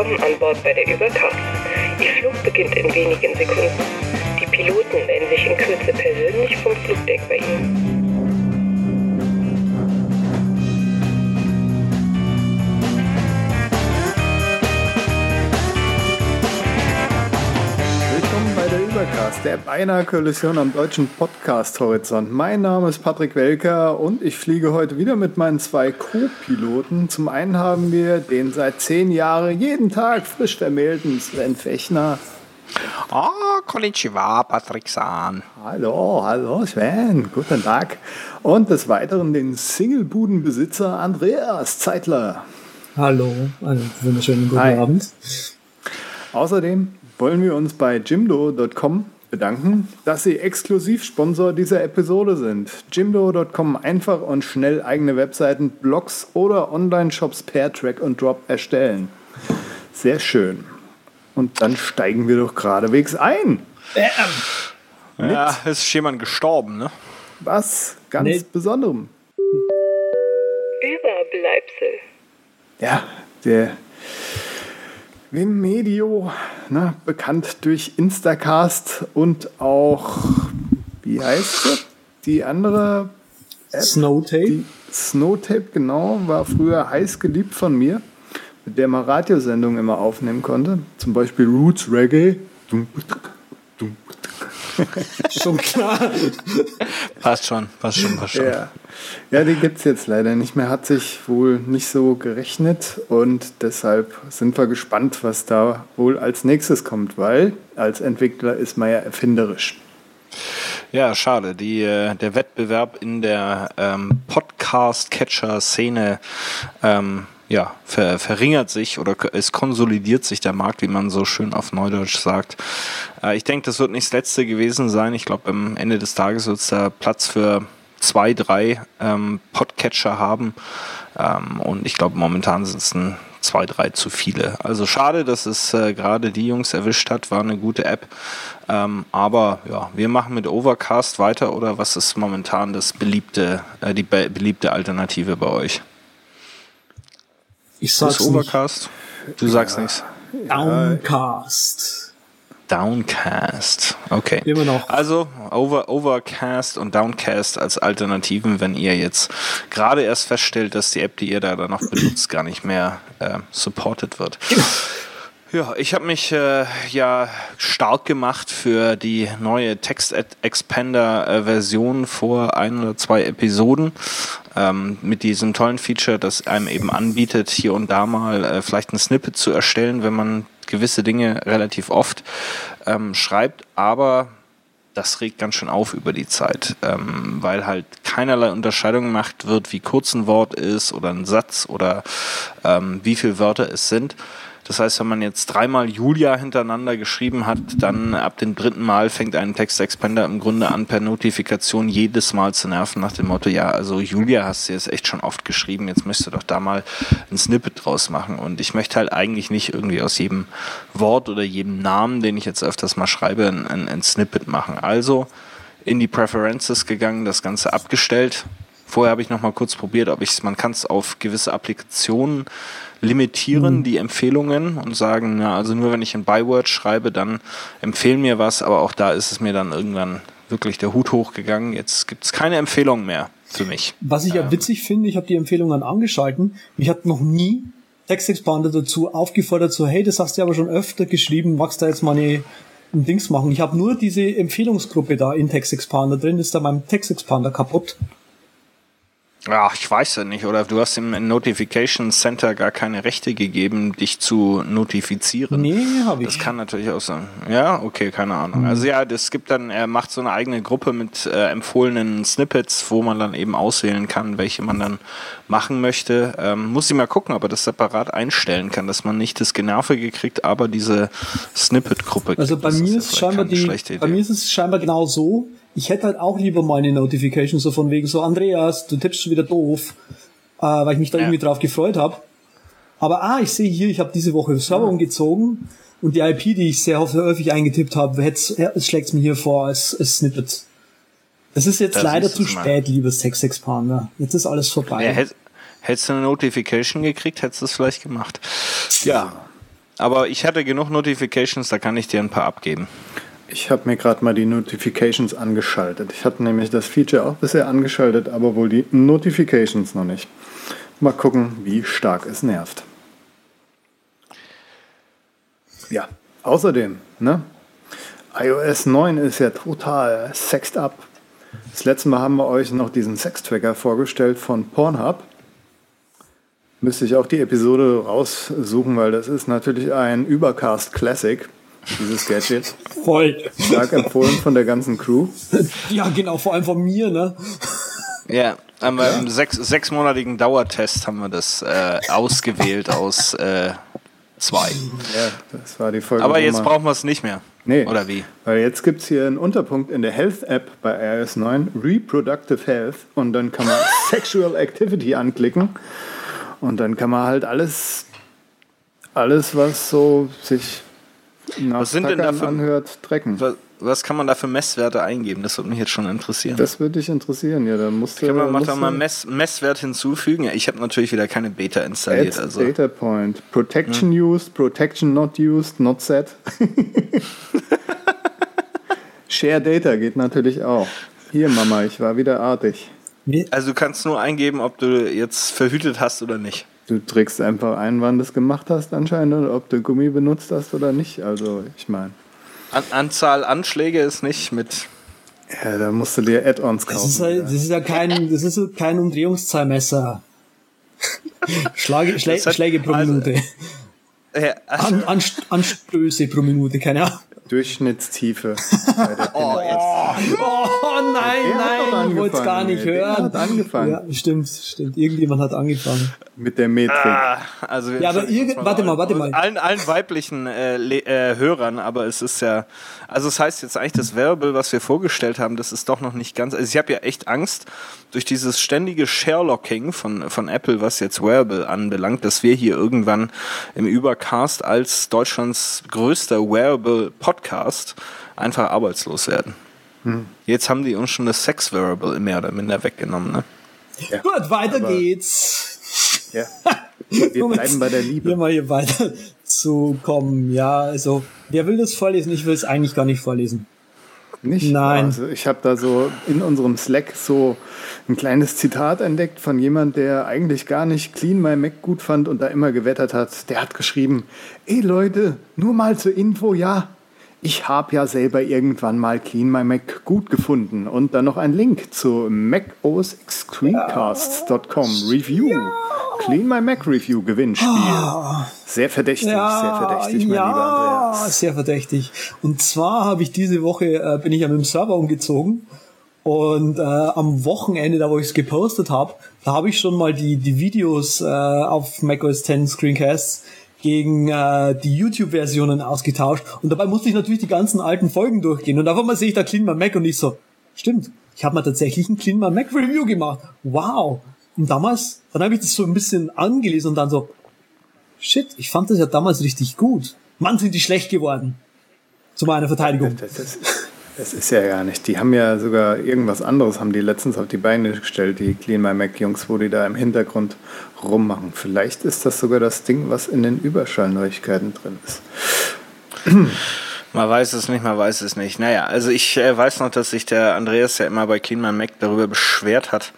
Willkommen an Bord bei der Übercast. Ihr Flug beginnt in wenigen Sekunden. Die Piloten melden sich in Kürze persönlich vom Flugdeck bei Ihnen. Bei der beinahe Kollision am deutschen Podcast-Horizont. Mein Name ist Patrick Welker und ich fliege heute wieder mit meinen zwei Co-Piloten. Zum einen haben wir den seit zehn Jahren jeden Tag frisch vermählten Sven Fechner. Ah, konnichiwa, Patrick San. Hallo, hallo Sven, guten Tag. Und des Weiteren den Singlebudenbesitzer Andreas Zeitler. Hallo, einen wunderschönen guten Hi. Abend. Außerdem wollen wir uns bei jimdo.com bedanken, dass sie Exklusivsponsor dieser Episode sind. Jimdo.com einfach und schnell eigene Webseiten, Blogs oder Online-Shops per Track und Drop erstellen. Sehr schön. Und dann steigen wir doch geradewegs ein. Ja, es ist jemand gestorben, ne? Was ganz Nee. Besonderem. Überbleibsel. Ja, der Wim Medio, ne, bekannt durch Instacast und auch, wie heißt sie? Die andere App? Snowtape. Die Snowtape, genau, war früher heiß geliebt von mir, mit der man Radiosendungen immer aufnehmen konnte. Zum Beispiel Roots Reggae. Schon klar. Passt schon, passt schon, passt schon. Ja, ja die gibt es jetzt leider nicht mehr. Hat sich wohl nicht so gerechnet und deshalb sind wir gespannt, was da wohl als nächstes kommt, weil als Entwickler ist man ja erfinderisch. Ja, schade. Die, äh, der Wettbewerb in der ähm, Podcast-Catcher-Szene ähm, ja, ver, verringert sich oder es konsolidiert sich der Markt, wie man so schön auf Neudeutsch sagt. Äh, ich denke, das wird nicht das letzte gewesen sein. Ich glaube, am Ende des Tages wird es da Platz für zwei, drei ähm, Podcatcher haben. Ähm, und ich glaube, momentan sind es ein zwei, drei zu viele. Also schade, dass es äh, gerade die Jungs erwischt hat. War eine gute App. Ähm, aber ja, wir machen mit Overcast weiter oder was ist momentan das beliebte, äh, die be beliebte Alternative bei euch? Ich sag's ist nicht. Overcast? Du sagst nichts. Downcast. Downcast. Okay. Immer noch. Also Over, Overcast und Downcast als Alternativen, wenn ihr jetzt gerade erst feststellt, dass die App, die ihr da dann noch benutzt, gar nicht mehr äh, supported wird. Ja, ich habe mich äh, ja stark gemacht für die neue Text Expander äh, Version vor ein oder zwei Episoden ähm, mit diesem tollen Feature, das einem eben anbietet, hier und da mal äh, vielleicht ein Snippet zu erstellen, wenn man gewisse Dinge relativ oft ähm, schreibt, aber das regt ganz schön auf über die Zeit, ähm, weil halt keinerlei Unterscheidung gemacht wird, wie kurz ein Wort ist oder ein Satz oder ähm, wie viele Wörter es sind. Das heißt, wenn man jetzt dreimal Julia hintereinander geschrieben hat, dann ab dem dritten Mal fängt ein Textexpander im Grunde an, per Notifikation jedes Mal zu nerven nach dem Motto, ja, also Julia hast du jetzt echt schon oft geschrieben, jetzt möchtest du doch da mal ein Snippet draus machen. Und ich möchte halt eigentlich nicht irgendwie aus jedem Wort oder jedem Namen, den ich jetzt öfters mal schreibe, ein, ein, ein Snippet machen. Also in die Preferences gegangen, das Ganze abgestellt. Vorher habe ich noch mal kurz probiert, ob ich man kann es auf gewisse Applikationen limitieren, die Empfehlungen und sagen, na, also nur wenn ich ein Byword schreibe, dann empfehlen mir was, aber auch da ist es mir dann irgendwann wirklich der Hut hochgegangen. Jetzt gibt es keine Empfehlung mehr für mich. Was ich ja witzig finde, ich habe die Empfehlungen angeschalten. Mich hat noch nie Textexpander dazu aufgefordert, so, hey, das hast du aber schon öfter geschrieben, magst du jetzt mal eine, ein Dings machen? Ich habe nur diese Empfehlungsgruppe da in Textexpander drin, ist da mein Textexpander kaputt. Ja, ich weiß ja nicht. Oder du hast im Notification Center gar keine Rechte gegeben, dich zu notifizieren. Nee, habe ich. Das kann natürlich auch sein. Ja, okay, keine Ahnung. Also ja, das gibt dann, er macht so eine eigene Gruppe mit äh, empfohlenen Snippets, wo man dann eben auswählen kann, welche man dann machen möchte. Ähm, muss ich mal gucken, ob er das separat einstellen kann, dass man nicht das Genervige kriegt, aber diese Snippet-Gruppe Also bei mir ist vielleicht scheinbar die, bei mir ist es scheinbar genau so. Ich hätte halt auch lieber mal eine Notification so von wegen so, Andreas, du tippst schon wieder doof, äh, weil ich mich da Ja. irgendwie drauf gefreut habe. Aber ah, ich sehe hier, ich habe diese Woche Server umgezogen und die IP, die ich sehr häufig eingetippt habe, schlägt es mir hier vor als, als Snippet. Das ist jetzt Da leider siehst zu mal. spät, liebes Text Expander. Jetzt ist alles vorbei. Ja, hätt, hättest du eine Notification gekriegt, hättest du es vielleicht gemacht. Ja. Aber ich hatte genug Notifications, da kann ich dir ein paar abgeben. Ich habe mir gerade mal die Notifications angeschaltet. Ich hatte nämlich das Feature auch bisher angeschaltet, aber wohl die Notifications noch nicht. Mal gucken, wie stark es nervt. Ja, außerdem, ne? iOS 9 ist ja total sexed up. Das letzte Mal haben wir euch noch diesen Sex-Tracker vorgestellt von Pornhub. Müsste ich auch die Episode raussuchen, weil das ist natürlich ein Übercast Classic, dieses Gadget. Voll. Stark empfohlen von der ganzen Crew. Ja, genau, vor allem von mir, ne? Ja, haben wir im sechs, sechsmonatigen Dauertest haben wir das äh, ausgewählt aus äh, zwei. Ja, das war die Folge. Aber jetzt man- brauchen wir es nicht mehr. Nee. Oder wie? Weil jetzt gibt es hier einen Unterpunkt in der Health-App bei iOS 9, Reproductive Health, und dann kann man Sexual Activity anklicken. Und dann kann man halt alles, alles was so sich nach Was sind denn da Tackern für- anhört, trecken. Was, was kann man da für Messwerte eingeben? Das würde mich jetzt schon interessieren. Das würde dich interessieren, ja. Da musst du, Kann man, musst da mal Mess, Messwert hinzufügen? Ja, ich habe natürlich wieder keine Beta installiert. Add Also. Data Point. Protection used, Protection not used, not set. Share Data geht natürlich auch. Hier, Mama, ich war wieder artig. Also du kannst nur eingeben, ob du jetzt verhütet hast oder nicht. Du trägst einfach ein, wann du es gemacht hast anscheinend, oder ob du Gummi benutzt hast oder nicht. Also, ich meine, An Anzahl Anschläge ist nicht mit. ja, da musst du dir Add-ons Das ist, kaufen. halt, das ist ja kein, das ist so kein Umdrehungszahlmesser. Schlage, Schlä, hat- Schläge pro also- Minute. Äh, also, An, Anst- Anstöße pro Minute, keine Ahnung. Durchschnittstiefe. oh, jetzt. Oh nein, Er doch nein, ich wollte es gar nicht ey. Der hören. hat angefangen. Ja, stimmt, stimmt. Irgendjemand hat angefangen. Mit der Metrik. Ah, also Ja, aber irgend- warte mal, warte mal. Allen, allen weiblichen äh, äh, Hörern, aber es ist ja, also es heißt jetzt eigentlich, das Wearable, was wir vorgestellt haben, das ist doch noch nicht ganz, also ich habe ja echt Angst durch dieses ständige Sharelocking von, von Apple, was jetzt Wearable anbelangt, dass wir hier irgendwann im Übercast als Deutschlands größter Wearable Podcast einfach arbeitslos werden. Hm. Jetzt haben die uns schon das Sex-Wearable mehr oder minder weggenommen, ne? Gut, weiter geht's. Ja. Wir bleiben bei der Hier Liebe. mal hier weiter zu kommen. Ja, also, wer will das vorlesen? Ich will es eigentlich gar nicht vorlesen. Nicht? Nein. Also ich habe da so in unserem Slack so ein kleines Zitat entdeckt von jemand, der eigentlich gar nicht Clean My Mac gut fand und da immer gewettert hat. Der hat geschrieben, ey Leute, nur mal zur Info, ja, ich habe ja selber irgendwann mal Clean My Mac gut gefunden. Und dann noch ein Link zu macOSScreencasts.com Review. Clean My Mac Review Gewinnspiel. Sehr verdächtig, sehr verdächtig, mein ja, lieber Andreas. sehr verdächtig. Und zwar habe ich diese Woche, äh, bin ich ja mit dem Server umgezogen und äh, am Wochenende, da wo ich es gepostet habe, da habe ich schon mal die, die Videos äh, auf macOS 10 Screencasts gegen äh, die YouTube-Versionen ausgetauscht und dabei musste ich natürlich die ganzen alten Folgen durchgehen und auf einmal sehe ich da Clean My Mac und ich so, stimmt, ich habe mal tatsächlich ein Clean My Mac Review gemacht. Wow. Und damals, dann habe ich das so ein bisschen angelesen und dann so, Shit, ich fand das ja damals richtig gut. Mann, sind die schlecht geworden. Zu meiner Verteidigung. Das ist, das ist ja gar nicht. Die haben ja sogar irgendwas anderes, haben die letztens auf die Beine gestellt, die Clean My Mac Jungs, wo die da im Hintergrund rummachen. Vielleicht ist das sogar das Ding, was in den Überschallneuigkeiten drin ist. Man weiß es nicht, man weiß es nicht. Naja, also ich äh, weiß noch, dass sich der Andreas ja immer bei Clean My Mac darüber beschwert hat,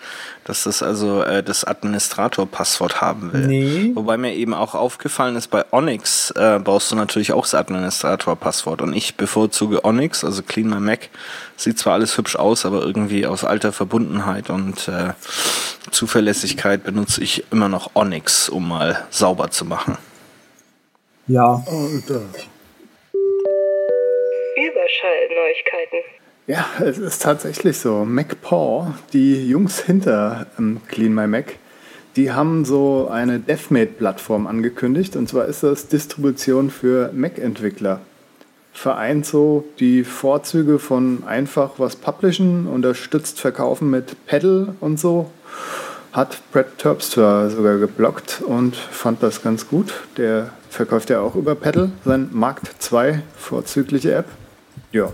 dass das also äh, das Administrator-Passwort haben will. Nee. Wobei mir eben auch aufgefallen ist, bei Onyx äh, brauchst du natürlich auch das Administrator-Passwort. Und ich bevorzuge Onyx, also Clean My Mac. Sieht zwar alles hübsch aus, aber irgendwie aus alter Verbundenheit und äh, Zuverlässigkeit benutze ich immer noch Onyx, um mal sauber zu machen. Ja. Überschallneuigkeiten. Ja, es ist tatsächlich so. MacPaw, die Jungs hinter ähm, Clean My Mac, die haben so eine DevMate-Plattform angekündigt. Und zwar ist das Distribution für Mac-Entwickler. Vereint so die Vorzüge von einfach was publishen, unterstützt Verkaufen mit Pedal und so. Hat Brett Terpstra sogar geblockt und fand das ganz gut. Der verkauft ja auch über Pedal, sein Markt 2 vorzügliche App. Ja.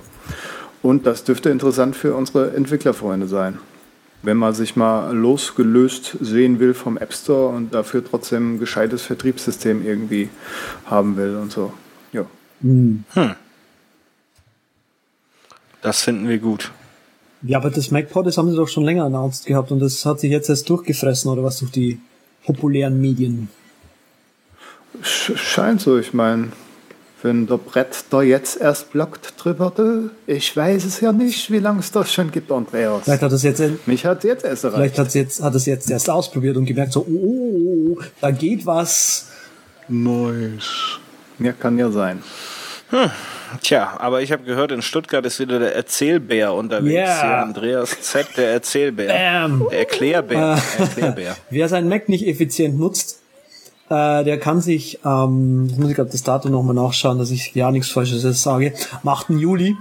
Und das dürfte interessant für unsere Entwicklerfreunde sein. wenn man sich mal losgelöst sehen will vom App Store und dafür trotzdem ein gescheites Vertriebssystem irgendwie haben will und so. Ja. Hm. Das finden wir gut. Ja, aber das MacPod, das haben sie doch schon länger announced gehabt und das hat sich jetzt erst durchgefressen oder was durch die populären Medien. Scheint so, ich meine, wenn der Brett da jetzt erst blockt drüber, ich weiß es ja nicht, wie lange es das schon gibt, Andreas. Vielleicht hat es jetzt, mich hat jetzt erst erreicht. Vielleicht hat es jetzt, hat es jetzt erst ausprobiert und gemerkt so, oh, oh, oh, oh da geht was. Nice. Ja, kann ja sein. Hm. Tja, aber ich habe gehört, in Stuttgart ist wieder der Erzählbär unterwegs. Yeah. Hier Andreas Z, der Erzählbär. Bam. Der Erklärbär. Äh, Erklärbär. Wer sein Mac nicht effizient nutzt, äh, der kann sich, ähm, muss ich gerade das Datum nochmal nachschauen, dass ich ja nichts Falsches sage, am 8. Juli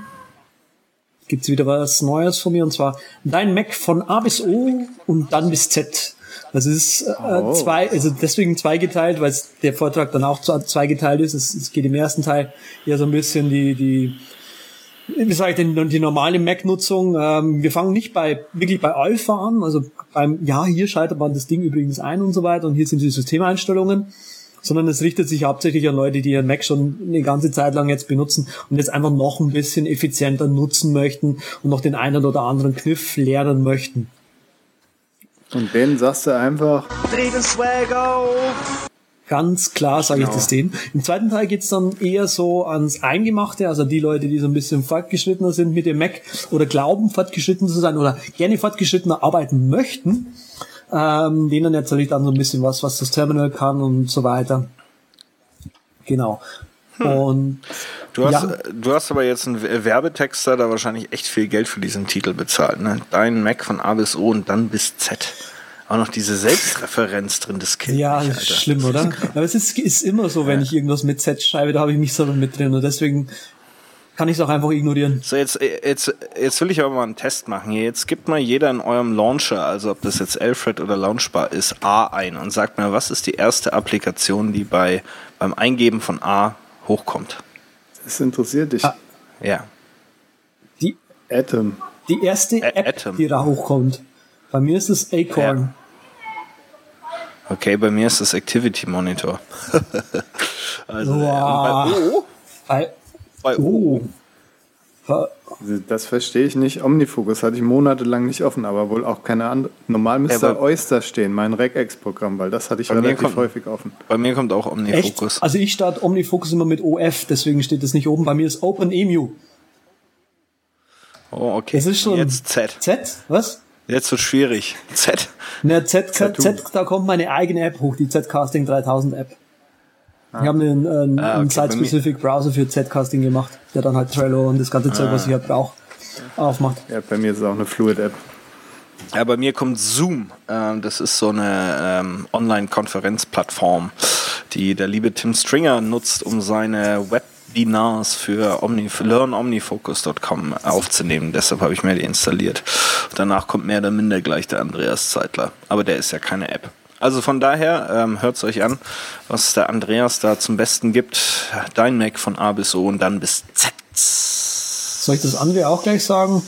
gibt's wieder was Neues von mir und zwar dein Mac von A bis O und dann bis Z. Das ist äh, oh. zwei, also deswegen zweigeteilt, weil der Vortrag dann auch zweigeteilt ist. Es, es geht im ersten Teil eher so ein bisschen die, die wie sage ich denn, die normale Mac-Nutzung. Ähm, wir fangen nicht bei wirklich bei Alpha an, also beim, ja, hier schaltet man das Ding übrigens ein und so weiter und hier sind die Systemeinstellungen, sondern es richtet sich hauptsächlich an Leute, die ihren Mac schon eine ganze Zeit lang jetzt benutzen und jetzt einfach noch ein bisschen effizienter nutzen möchten und noch den einen oder anderen Kniff lernen möchten. Und denen sagst du einfach, dreh den Swag auf! Ganz klar sage genau. ich das denen. Im zweiten Teil geht's dann eher so ans Eingemachte, also die Leute, die so ein bisschen fortgeschrittener sind mit dem Mac oder glauben, fortgeschritten zu sein oder gerne fortgeschrittener arbeiten möchten. Ähm, denen erzähle ich dann so ein bisschen was, was das Terminal kann und so weiter. Genau. Hm. Und du hast, ja. du hast aber jetzt einen Werbetexter da wahrscheinlich echt viel Geld für diesen Titel bezahlt. Ne? Dein Mac von A bis O und dann bis Z auch noch diese Selbstreferenz drin, das kennt Ja, mich, ist schlimm, oder? Aber es ist, ist immer so, wenn ja. ich irgendwas mit Z schreibe, da habe ich mich selber mit drin und deswegen kann ich es auch einfach ignorieren. So, jetzt, jetzt, jetzt will ich aber mal einen Test machen. Jetzt gibt mal jeder in eurem Launcher, also ob das jetzt Alfred oder Launchbar ist, A ein und sagt mir, was ist die erste Applikation, die bei, beim Eingeben von A hochkommt? Das interessiert dich. Ah. Ja. Die Atom. Die erste App, Atom. die da hochkommt. Bei mir ist es Acorn. Ja. Okay, bei mir ist es Activity Monitor. also wow. bei O. Bei, bei O. Das verstehe ich nicht. Omnifocus hatte ich monatelang nicht offen, aber wohl auch keine andere. Normal müsste ja, Oyster stehen, mein Regex-Programm, weil das hatte ich relativ kommt, häufig offen. Bei mir kommt auch Omnifocus. Echt? Also ich starte Omnifocus immer mit OF, deswegen steht das nicht oben. Bei mir ist OpenEMU. Oh, okay. Das ist schon Jetzt Z. Z? Was? Jetzt wird schwierig. Z. Na, Z, Z, Z, da kommt meine eigene App hoch, die Z-Casting 3000 App. Ah. Ich habe einen, einen, ah, okay. einen Site-Specific Browser für Z-Casting gemacht, der dann halt Trello und das ganze Zeug, was ich halt brauche, aufmacht. Ja, bei mir ist es auch eine Fluid-App. Ja, bei mir kommt Zoom. Ähm, das ist so eine ähm, Online-Konferenzplattform, die der liebe Tim Stringer nutzt, um seine Web Webinars für Omni, learnomnifocus.com aufzunehmen. Deshalb habe ich mir die installiert. Danach kommt mehr oder minder gleich der Andreas Zeitler. Aber der ist ja keine App. Also von daher, ähm, hört es euch an, was der Andreas da zum Besten gibt. Dein Mac von A bis O und dann bis Z. Soll ich das andere auch gleich sagen?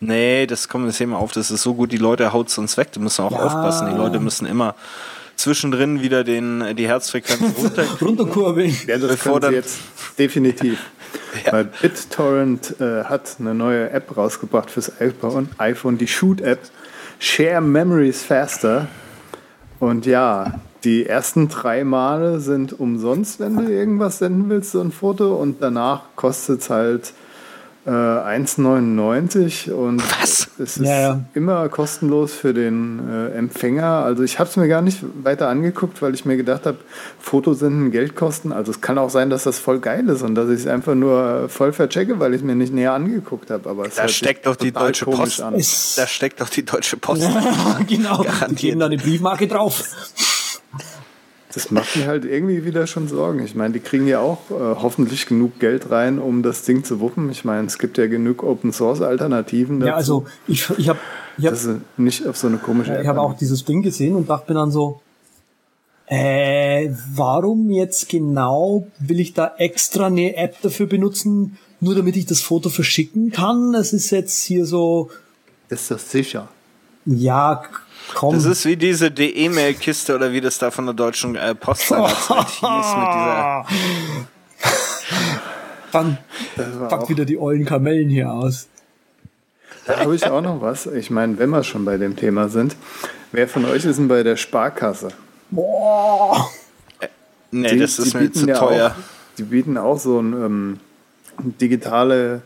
Nee, das kommt jetzt hier mal auf, das ist so gut, die Leute haut uns weg, die müssen auch ja. aufpassen, die Leute müssen immer zwischendrin wieder den, die Herzfrequenz runter runterkurbeln. Ja, das können sie jetzt definitiv. Ja. Weil BitTorrent äh, hat eine neue App rausgebracht fürs iPhone, die Shoot-App. Share Memories Faster. Und ja, die ersten drei Male sind umsonst, wenn du irgendwas senden willst, so ein Foto. Und danach kostet es halt äh, 1,99 und Was? es ist ja, ja. immer kostenlos für den äh, Empfänger. Also ich habe es mir gar nicht weiter angeguckt, weil ich mir gedacht habe, Fotosenden Geld kosten. Also es kann auch sein, dass das voll geil ist und dass ich es einfach nur voll verchecke, weil ich es mir nicht näher angeguckt habe. Aber da steckt doch die Deutsche Post an. Da steckt doch die Deutsche Post. Ja, genau. Garantiert. Geben da eine Briefmarke drauf. Das macht mir halt irgendwie wieder schon Sorgen. Ich meine, die kriegen ja auch äh, hoffentlich genug Geld rein, um das Ding zu wuppen. Ich meine, es gibt ja genug Open Source Alternativen. Dazu. Ja, also ich, ich habe ich hab, das nicht auf so eine komische. App ich habe auch dieses Ding gesehen und dachte mir dann so, äh, warum jetzt genau will ich da extra eine App dafür benutzen, nur damit ich das Foto verschicken kann? Es ist jetzt hier so Ist das sicher? Ja, komm. Das ist wie diese E-Mail-Kiste oder wie das da von der deutschen äh, Post seinerzeit hieß mit dieser. Dann packt wieder die ollen Kamellen hier aus. Da habe ich auch noch was. Ich meine, wenn wir schon bei dem Thema sind, wer von euch ist denn bei der Sparkasse? Boah. Nee, Die- das ist mir zu ja teuer. Auch, die bieten auch so ein ähm, digitale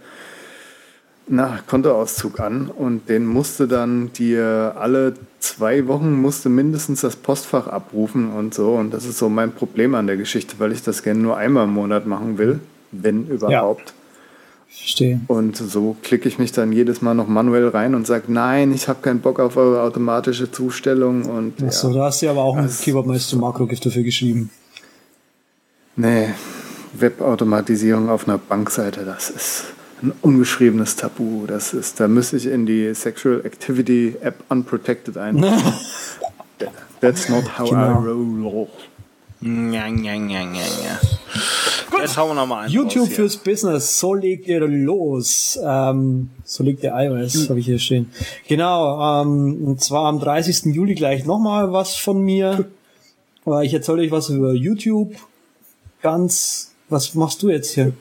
na, Kontoauszug an und den musste dann dir alle zwei Wochen musste mindestens das Postfach abrufen und so. Und das ist so mein Problem an der Geschichte, weil ich das gerne nur einmal im Monat machen will, wenn überhaupt. Verstehe. Und so klicke ich mich dann jedes Mal noch manuell rein und sage, nein, ich habe keinen Bock auf eure automatische Zustellung. Und Achso, ja, da hast du aber auch ein Das- Keyboardmeister Makrogift dafür geschrieben. nee, Webautomatisierung auf einer Bankseite, das ist ein ungeschriebenes Tabu. Das ist, da müsste ich in die Sexual Activity App Unprotected ein. That's not how Genau. I roll. Ja, ja, ja, ja, ja. Jetzt hauen wir noch mal einen YouTube raus hier. fürs Business, so legt ihr los. Ähm, so legt der iOS, habe ich hier stehen. Genau, ähm, und zwar am 30. Juli gleich nochmal was von mir. Aber ich erzähle euch was über YouTube. Ganz, was machst du jetzt hier?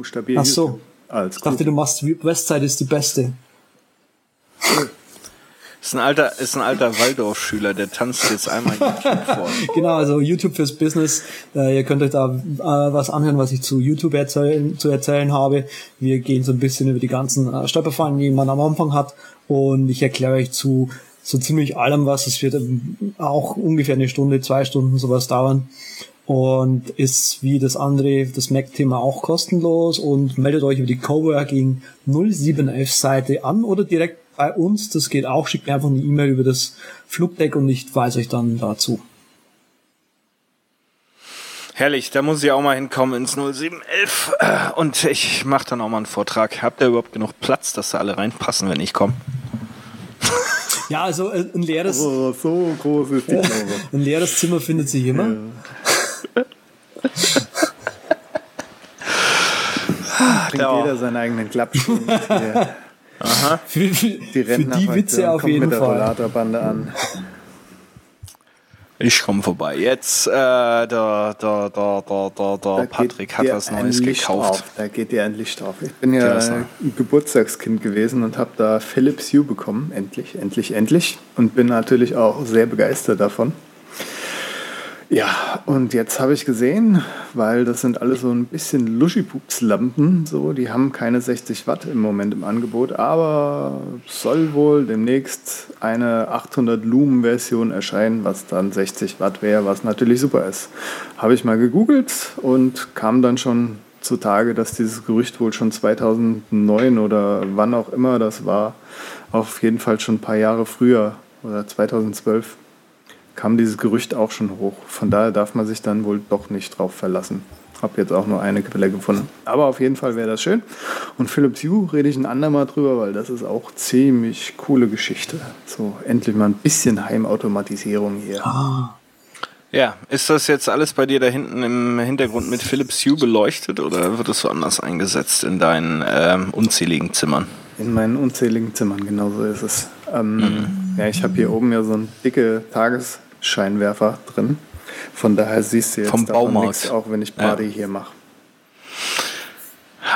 Buchstabiere Ach so. Als Ich dachte, du machst Westside ist die beste. Ist ein alter, ist ein alter Waldorfschüler, der tanzt jetzt einmal YouTube vor. Genau, also YouTube fürs Business. Äh, ihr könnt euch da äh, was anhören, was ich zu YouTube erzählen, zu erzählen habe. Wir gehen so ein bisschen über die ganzen äh, Stolperfallen, die man am Anfang hat. Und ich erkläre euch zu so ziemlich allem was. Es wird ähm, auch ungefähr eine Stunde, zwei Stunden sowas dauern. Und ist wie das andere, das Mac-Thema auch kostenlos. Und meldet euch über die Coworking 0711 Seite an oder direkt bei uns. Das geht auch. Schickt mir einfach eine E-Mail über das Flugdeck und ich weise euch dann dazu. Herrlich, da muss ich auch mal hinkommen ins 0711 äh, und ich mache dann auch mal einen Vortrag. Habt ihr überhaupt genug Platz, dass da alle reinpassen, wenn ich komme? Ja, also äh, ein leeres, Oh, so groß ist die ein leeres Zimmer findet sich immer. Bringt Ja. jeder seinen eigenen mit. hier. Für, für, Die für die Witze auf jeden mit der Fall. Rollatorbande an. Ich komme vorbei. Jetzt, äh, da, da, da, da, da, da, Da Patrick hat was Neues Licht gekauft. Auf. Da geht dir ein Licht auf. Ich bin ja ein Geburtstagskind gewesen und habe da Philips Hue bekommen. Endlich, endlich, endlich. Und bin natürlich auch sehr begeistert davon. Ja, und jetzt habe ich gesehen, weil das sind alles so ein bisschen Luschipups-Lampen, so, die haben keine 60 Watt im Moment im Angebot, aber soll wohl demnächst eine 800 Lumen-Version erscheinen, was dann 60 Watt wäre, was natürlich super ist. Habe ich mal gegoogelt und kam dann schon zutage, dass dieses Gerücht wohl schon 2009 oder wann auch immer das war, auf jeden Fall schon ein paar Jahre früher oder 2012 kam dieses Gerücht auch schon hoch. Von daher darf man sich dann wohl doch nicht drauf verlassen. Hab jetzt auch nur eine Quelle gefunden. Aber auf jeden Fall wäre das schön. Und Philips Hue rede ich ein andermal drüber, weil das ist auch ziemlich coole Geschichte. So endlich mal ein bisschen Heimautomatisierung hier. Ja, ist das jetzt alles bei dir da hinten im Hintergrund mit Philips Hue beleuchtet oder wird es woanders eingesetzt in deinen ähm, unzähligen Zimmern? In meinen unzähligen Zimmern, genau so ist es. Ähm, Ja, ich habe hier oben ja so einen dicke Tagesscheinwerfer drin. Von daher siehst du jetzt Vom davon Baumarkt. nichts, auch wenn ich Party hier mache.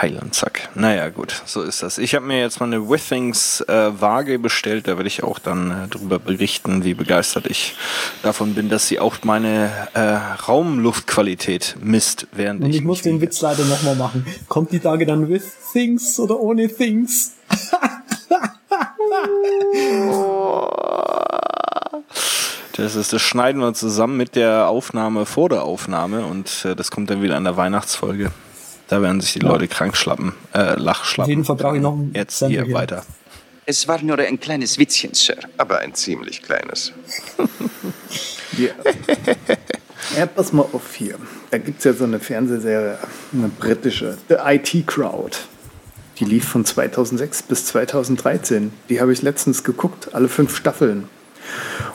Heiland, zack. Naja, gut, so ist das. Ich habe mir jetzt mal eine Withings äh, Waage bestellt. Da werde ich auch dann äh, darüber berichten, wie begeistert ich davon bin, dass sie auch meine äh, Raumluftqualität misst, während Und ich, ich muss mich den wiege. Witz leider nochmal machen. Kommt die Tage dann with things oder ohne things? Das ist, das schneiden wir zusammen mit der Aufnahme vor der Aufnahme und äh, das kommt dann wieder in der Weihnachtsfolge. Da werden sich die Leute krank schlappen, äh, lachschlappen. Auf jeden Fall brauche ich noch einen Jetzt hier. weiter. Es war nur ein kleines Witzchen, Sir. aber ein ziemlich kleines. Ja. ja, pass mal auf hier. Da gibt es ja so eine Fernsehserie, eine britische, The IT Crowd. Die lief von 2006 bis 2013. Die habe ich letztens geguckt, alle fünf Staffeln.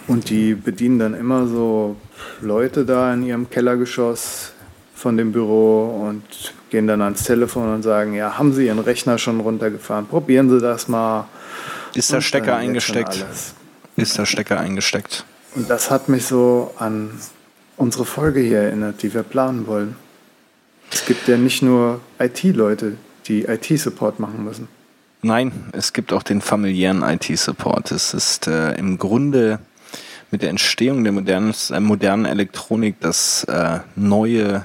Und die bedienen dann immer so Leute da in ihrem Kellergeschoss, von dem Büro und gehen dann ans Telefon und sagen, ja, haben Sie Ihren Rechner schon runtergefahren? Probieren Sie das mal. Ist der Stecker eingesteckt? Ist der Stecker eingesteckt? Und das hat mich so an unsere Folge hier erinnert, die wir planen wollen. Es gibt ja nicht nur IT-Leute, die IT-Support machen müssen. Nein, es gibt auch den familiären IT-Support. Es ist äh, im Grunde mit der Entstehung der modernen, äh, modernen Elektronik das äh, neue,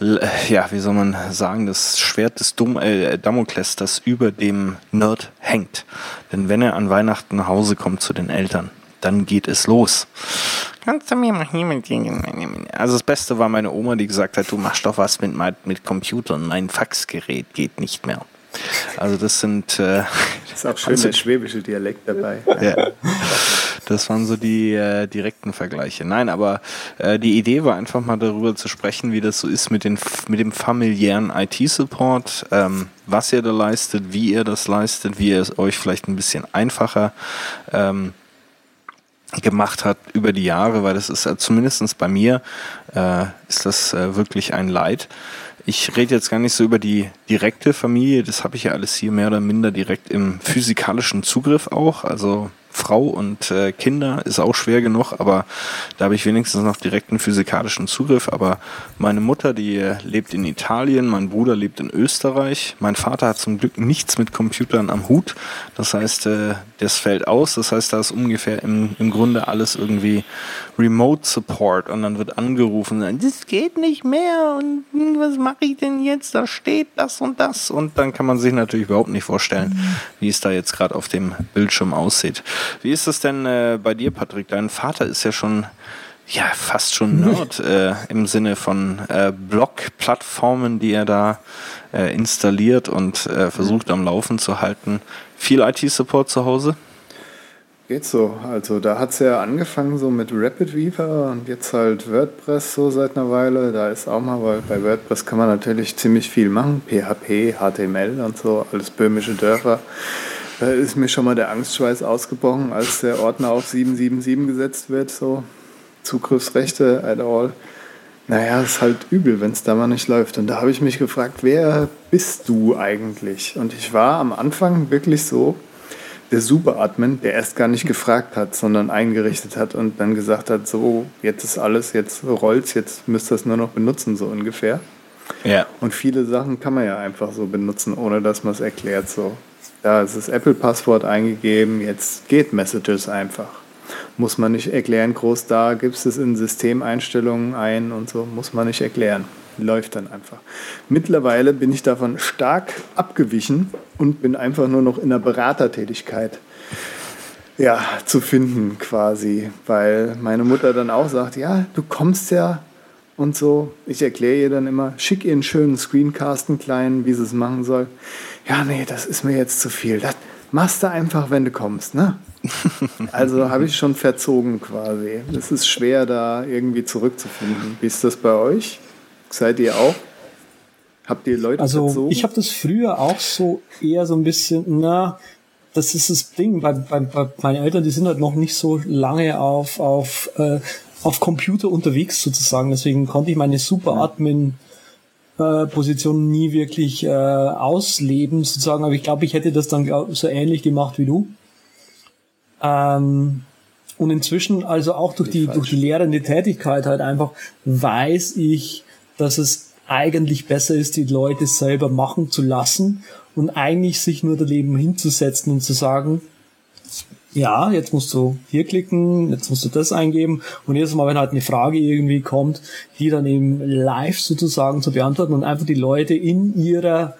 äh, ja, wie soll man sagen, das Schwert des Dum äh, Damokles, das über dem Nerd hängt. Denn wenn er an Weihnachten nach Hause kommt zu den Eltern, dann geht es los. Kannst du mir mal hier mit Also das Beste war meine Oma, die gesagt hat, du machst doch was mit, mit Computern, mein Faxgerät geht nicht mehr. Also das sind äh, Ist auch schön der schwäbische Dialekt dabei. ja. Das waren so die äh, direkten Vergleiche. Nein, aber äh, die Idee war einfach mal darüber zu sprechen, wie das so ist mit, den, mit dem familiären IT-Support, ähm, was ihr da leistet, wie ihr das leistet, wie ihr es euch vielleicht ein bisschen einfacher ähm, gemacht hat über die Jahre, weil das ist äh, zumindest bei mir äh, ist das äh, wirklich ein Leid. Ich rede jetzt gar nicht so über die direkte Familie, das habe ich ja alles hier mehr oder minder direkt im physikalischen Zugriff auch. Also Frau und äh, Kinder ist auch schwer genug, aber da habe ich wenigstens noch direkten physikalischen Zugriff. Aber meine Mutter, die äh, lebt in Italien, mein Bruder lebt in Österreich. Mein Vater hat zum Glück nichts mit Computern am Hut. Das heißt, äh, das fällt aus. Das heißt, da ist ungefähr im, im Grunde alles irgendwie Remote Support und dann wird angerufen, das geht nicht mehr und was mache ich denn jetzt? Da steht das und das und dann kann man sich natürlich überhaupt nicht vorstellen, wie es da jetzt gerade auf dem Bildschirm aussieht. Wie ist das denn äh, bei dir, Patrick? Dein Vater ist ja schon ja fast schon Nerd äh, im Sinne von äh, Blog-Plattformen, die er da äh, installiert und äh, versucht am Laufen zu halten. Viel IT-Support zu Hause? Geht so. Also da hat es ja angefangen so mit Rapid Weaver und jetzt halt WordPress so seit einer Weile. Da ist auch mal, weil bei WordPress kann man natürlich ziemlich viel machen. PHP, HTML und so, alles böhmische Dörfer. Da ist mir schon mal der Angstschweiß ausgebrochen, als der Ordner auf 777 gesetzt wird, so Zugriffsrechte at all. Naja, ist halt übel, wenn es da mal nicht läuft. Und da habe ich mich gefragt, wer bist du eigentlich? Und ich war am Anfang wirklich so, der Super-Admin, der erst gar nicht gefragt hat, sondern eingerichtet hat und dann gesagt hat, so, jetzt ist alles, jetzt rollt's, jetzt müsst ihr es nur noch benutzen, so ungefähr. Ja. Und viele Sachen kann man ja einfach so benutzen, ohne dass man es erklärt. So, da ist das Apple-Passwort eingegeben, jetzt geht Messages einfach. Muss man nicht erklären, groß da, gibst es in Systemeinstellungen ein und so, muss man nicht erklären. Läuft dann einfach. Mittlerweile bin ich davon stark abgewichen und bin einfach nur noch in der Beratertätigkeit ja, zu finden quasi, weil meine Mutter dann auch sagt, ja, du kommst ja und so. Ich erkläre ihr dann immer, schick ihr einen schönen Screencast, einen kleinen, wie sie es machen soll. Ja, nee, das ist mir jetzt zu viel. Das machst du einfach, wenn du kommst, ne? Also habe ich schon verzogen quasi. Es ist schwer, da irgendwie zurückzufinden. Wie ist das bei euch? Seid ihr auch? Habt ihr Leute Also verzogen? ich habe das früher auch so eher so ein bisschen, na, das ist das Ding, bei, bei, bei meine Eltern, die sind halt noch nicht so lange auf, auf, äh, auf Computer unterwegs sozusagen, deswegen konnte ich meine Super-Admin äh, Position nie wirklich äh, ausleben sozusagen, aber ich glaube, ich hätte das dann glaub, so ähnlich gemacht wie du. Ähm, und inzwischen, also auch durch die, durch die lehrende Tätigkeit halt einfach, weiß ich, dass es eigentlich besser ist, die Leute selber machen zu lassen und eigentlich sich nur daneben hinzusetzen und zu sagen, ja, jetzt musst du hier klicken, jetzt musst du das eingeben und jedes Mal, wenn halt eine Frage irgendwie kommt, die dann eben live sozusagen zu beantworten und einfach die Leute in ihrer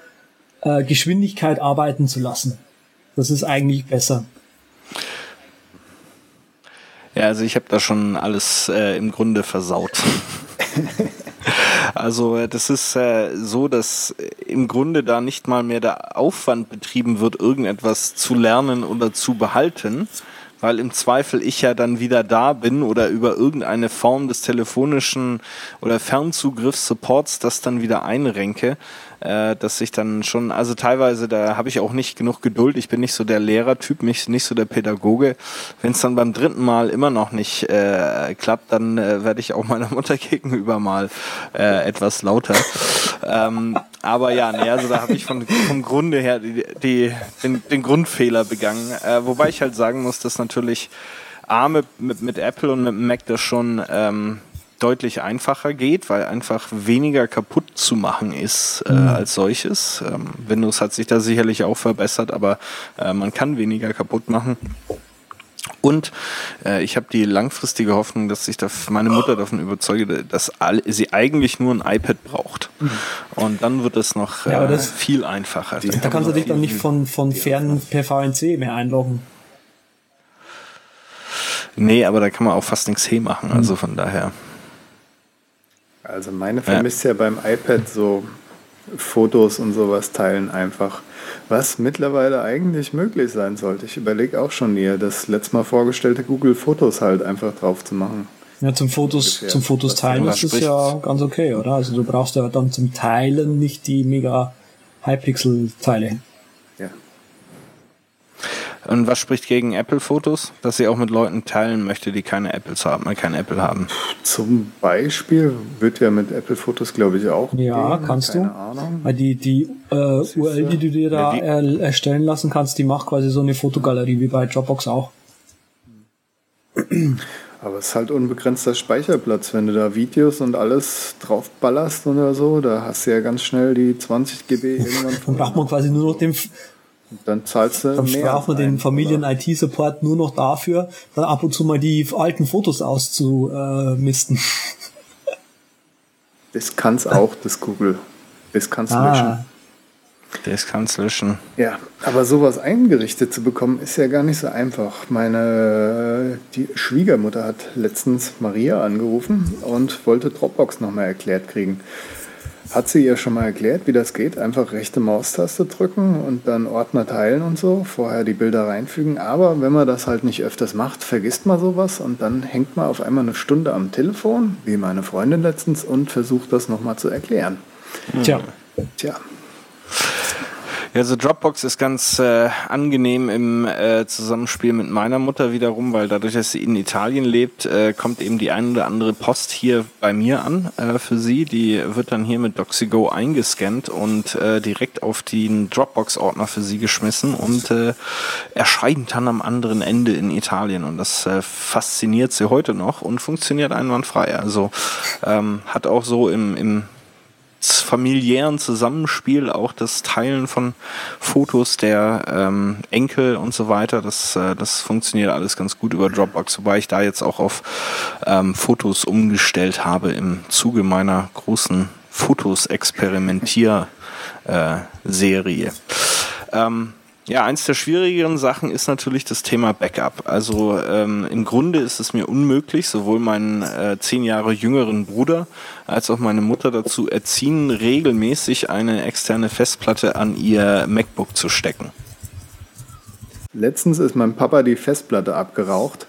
äh, Geschwindigkeit arbeiten zu lassen. Das ist eigentlich besser. Ja, also ich habe da schon alles äh, im Grunde versaut. also äh, das ist äh, so, dass äh, im Grunde da nicht mal mehr der Aufwand betrieben wird, irgendetwas zu lernen oder zu behalten, weil im Zweifel ich ja dann wieder da bin oder über irgendeine Form des telefonischen oder Fernzugriffs-Supports das dann wieder einrenke äh, dass ich dann schon, also teilweise, da habe ich auch nicht genug Geduld. Ich bin nicht so der Lehrertyp, nicht, nicht so der Pädagoge. Wenn es dann beim dritten Mal immer noch nicht äh, klappt, dann äh, werde ich auch meiner Mutter gegenüber mal äh, etwas lauter. ähm, aber ja, nee, also da habe ich von, vom Grunde her die, die, den, den Grundfehler begangen. Äh, wobei ich halt sagen muss, dass natürlich A mit, mit, mit Apple und mit Mac das schon ähm, deutlich einfacher geht, weil einfach weniger kaputt zu machen ist äh, mhm. als solches. Ähm, Windows hat sich da sicherlich auch verbessert, aber äh, man kann weniger kaputt machen. Und äh, ich habe die langfristige Hoffnung, dass ich da meine Mutter davon überzeuge, dass all, sie eigentlich nur ein iPad braucht. Mhm. Und dann wird es noch ja, äh, viel einfacher. Da kannst du dich dann nicht von, von fern per VNC mehr einloggen. Nee, aber da kann man auch fast nichts he machen. Also mhm. von daher. Also meine vermisst ja. ja beim iPad so Fotos und sowas teilen einfach. Was mittlerweile eigentlich möglich sein sollte. Ich überlege auch schon hier, das letzte Mal vorgestellte Google Fotos halt einfach drauf zu machen. Ja, zum Fotos, Ungefähr. zum Fotos teilen ist es ja ganz okay, oder? Also du brauchst ja dann zum Teilen nicht die mega High-Pixel-Teile. Und was spricht gegen Apple-Fotos? Dass sie auch mit Leuten teilen möchte, die keine Apples haben, äh, kein Apple haben. Zum Beispiel wird ja mit Apple-Fotos, glaube ich, auch. Ja, gehen. kannst keine du. Ahnung. Weil die, die äh, URL, die du dir da ja, erstellen lassen kannst, die macht quasi so eine Fotogalerie wie bei Dropbox auch. Aber es ist halt unbegrenzter Speicherplatz. Wenn du da Videos und alles drauf ballerst oder so, da hast du ja ganz schnell die 20 GB irgendwann. Dann braucht man quasi nur noch den, dann zahlst du dann mehr. Dann wir den Familien-IT-Support nur noch dafür, dann ab und zu mal die alten Fotos auszumisten. Das kann's auch, das Google. Das kann's ah. löschen. Das kann's löschen. Ja, aber sowas eingerichtet zu bekommen, ist ja gar nicht so einfach. Meine die Schwiegermutter hat letztens Maria angerufen und wollte Dropbox nochmal erklärt kriegen. Hat sie ihr schon mal erklärt, wie das geht? Einfach rechte Maustaste drücken und dann Ordner teilen und so, vorher die Bilder reinfügen. Aber wenn man das halt nicht öfters macht, vergisst man sowas und dann hängt man auf einmal eine Stunde am Telefon, wie meine Freundin letztens, und versucht das nochmal zu erklären. Tja. Tja. Ja, also Dropbox ist ganz äh, angenehm im äh, Zusammenspiel mit meiner Mutter wiederum, weil dadurch, dass sie in Italien lebt, äh, kommt eben die ein oder andere Post hier bei mir an äh, für sie. Die wird dann hier mit DoxyGo eingescannt und äh, direkt auf den Dropbox-Ordner für sie geschmissen und äh, erscheint dann am anderen Ende in Italien. Und das äh, fasziniert sie heute noch und funktioniert einwandfrei. Also ähm, hat auch so im, im familiären Zusammenspiel, auch das Teilen von Fotos der ähm, Enkel und so weiter, das, äh, das funktioniert alles ganz gut über Dropbox, wobei ich da jetzt auch auf ähm, Fotos umgestellt habe im Zuge meiner großen Fotos-Experimentier-Serie. Äh, ähm, ja, eins der schwierigeren Sachen ist natürlich das Thema Backup. Also ähm, im Grunde ist es mir unmöglich, sowohl meinen äh, zehn Jahre jüngeren Bruder als auch meine Mutter dazu erziehen, regelmäßig eine externe Festplatte an ihr MacBook zu stecken. Letztens ist mein Papa die Festplatte abgeraucht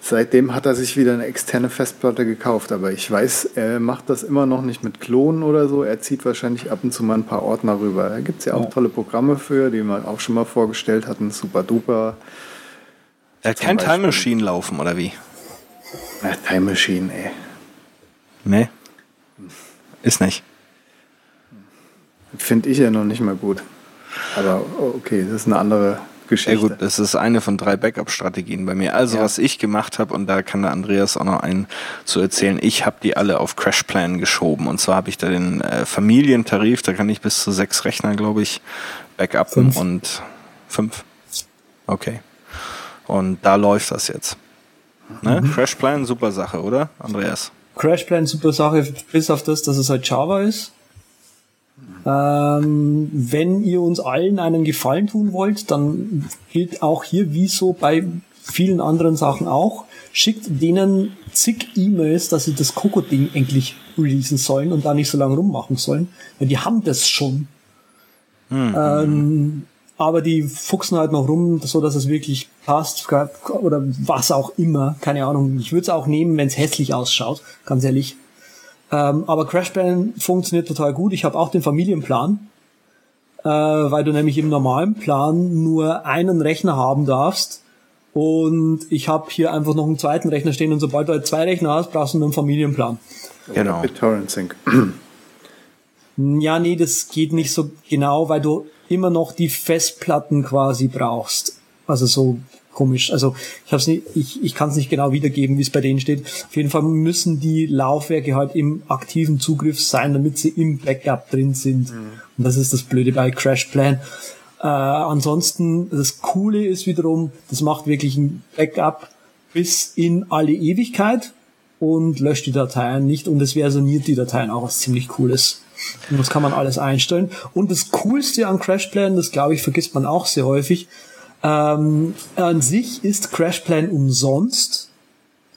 Seitdem hat er sich wieder eine externe Festplatte gekauft, aber ich weiß, er macht das immer noch nicht mit Klonen oder so. Er zieht wahrscheinlich ab und zu mal ein paar Ordner rüber. Da gibt es ja auch ja. tolle Programme für, die wir auch schon mal vorgestellt hatten. Super duper. Er kein Beispiel. Time Machine laufen, oder wie? Ja, Time Machine, ey. Nee. Ist nicht. Finde ich ja noch nicht mal gut. Aber okay, das ist eine andere Geschichte. Ja gut, das ist eine von drei Backup-Strategien bei mir. Also ja. was ich gemacht habe, und da kann der Andreas auch noch einen zu erzählen, ich habe die alle auf Crashplan geschoben. Und zwar habe ich da den äh, Familientarif, da kann ich bis zu sechs Rechner, glaube ich, backuppen fünf. und fünf. Okay. Und da läuft das jetzt. Ne? Mhm. Crashplan, super Sache, oder, Andreas? Crashplan, super Sache, bis auf das, dass es halt Java ist. Ähm, wenn ihr uns allen einen Gefallen tun wollt, dann gilt auch hier, wie so bei vielen anderen Sachen auch, schickt denen zig E-Mails, dass sie das Coco-Ding endlich releasen sollen und da nicht so lange rummachen sollen, weil die haben das schon. Mhm. Ähm, aber die fuchsen halt noch rum, so dass es wirklich passt oder was auch immer, keine Ahnung. Ich würde es auch nehmen, wenn es hässlich ausschaut, ganz ehrlich. Ähm, aber Crashplan funktioniert total gut. Ich habe auch den Familienplan, äh, weil du nämlich im normalen Plan nur einen Rechner haben darfst. Und ich habe hier einfach noch einen zweiten Rechner stehen und sobald du halt zwei Rechner hast, brauchst du einen Familienplan. Genau. BitTorrent Sync. Ja, nee, das geht nicht so genau, weil du immer noch die Festplatten quasi brauchst. Also so komisch. Also ich hab's nicht, ich, ich kann es nicht genau wiedergeben, wie es bei denen steht. Auf jeden Fall müssen die Laufwerke halt im aktiven Zugriff sein, damit sie im Backup drin sind. Mhm. Und das ist das Blöde bei CrashPlan. Äh, ansonsten, das Coole ist wiederum, das macht wirklich ein Backup bis in alle Ewigkeit und löscht die Dateien nicht und es versioniert die Dateien auch, was ziemlich cool ist. Und das kann man alles einstellen. Und das Coolste an CrashPlan, das glaube ich, vergisst man auch sehr häufig, ähm, an sich ist CrashPlan umsonst.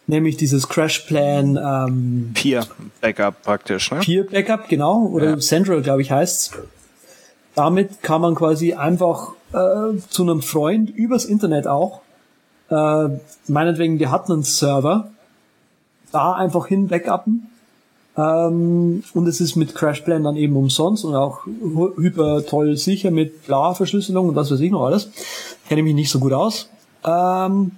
Nämlich dieses CrashPlan ähm, Peer Backup praktisch, ne? Peer Backup, genau. Oder ja. Central, glaube ich, heißt's. Damit kann man quasi einfach äh, zu einem Freund übers Internet auch, äh, meinetwegen, die hatten einen Server, da einfach hin backuppen ähm, und es ist mit CrashPlan dann eben umsonst und auch hyper toll sicher mit Bla-Verschlüsselung und das weiß ich noch alles. Kenne mich nicht so gut aus. Ähm,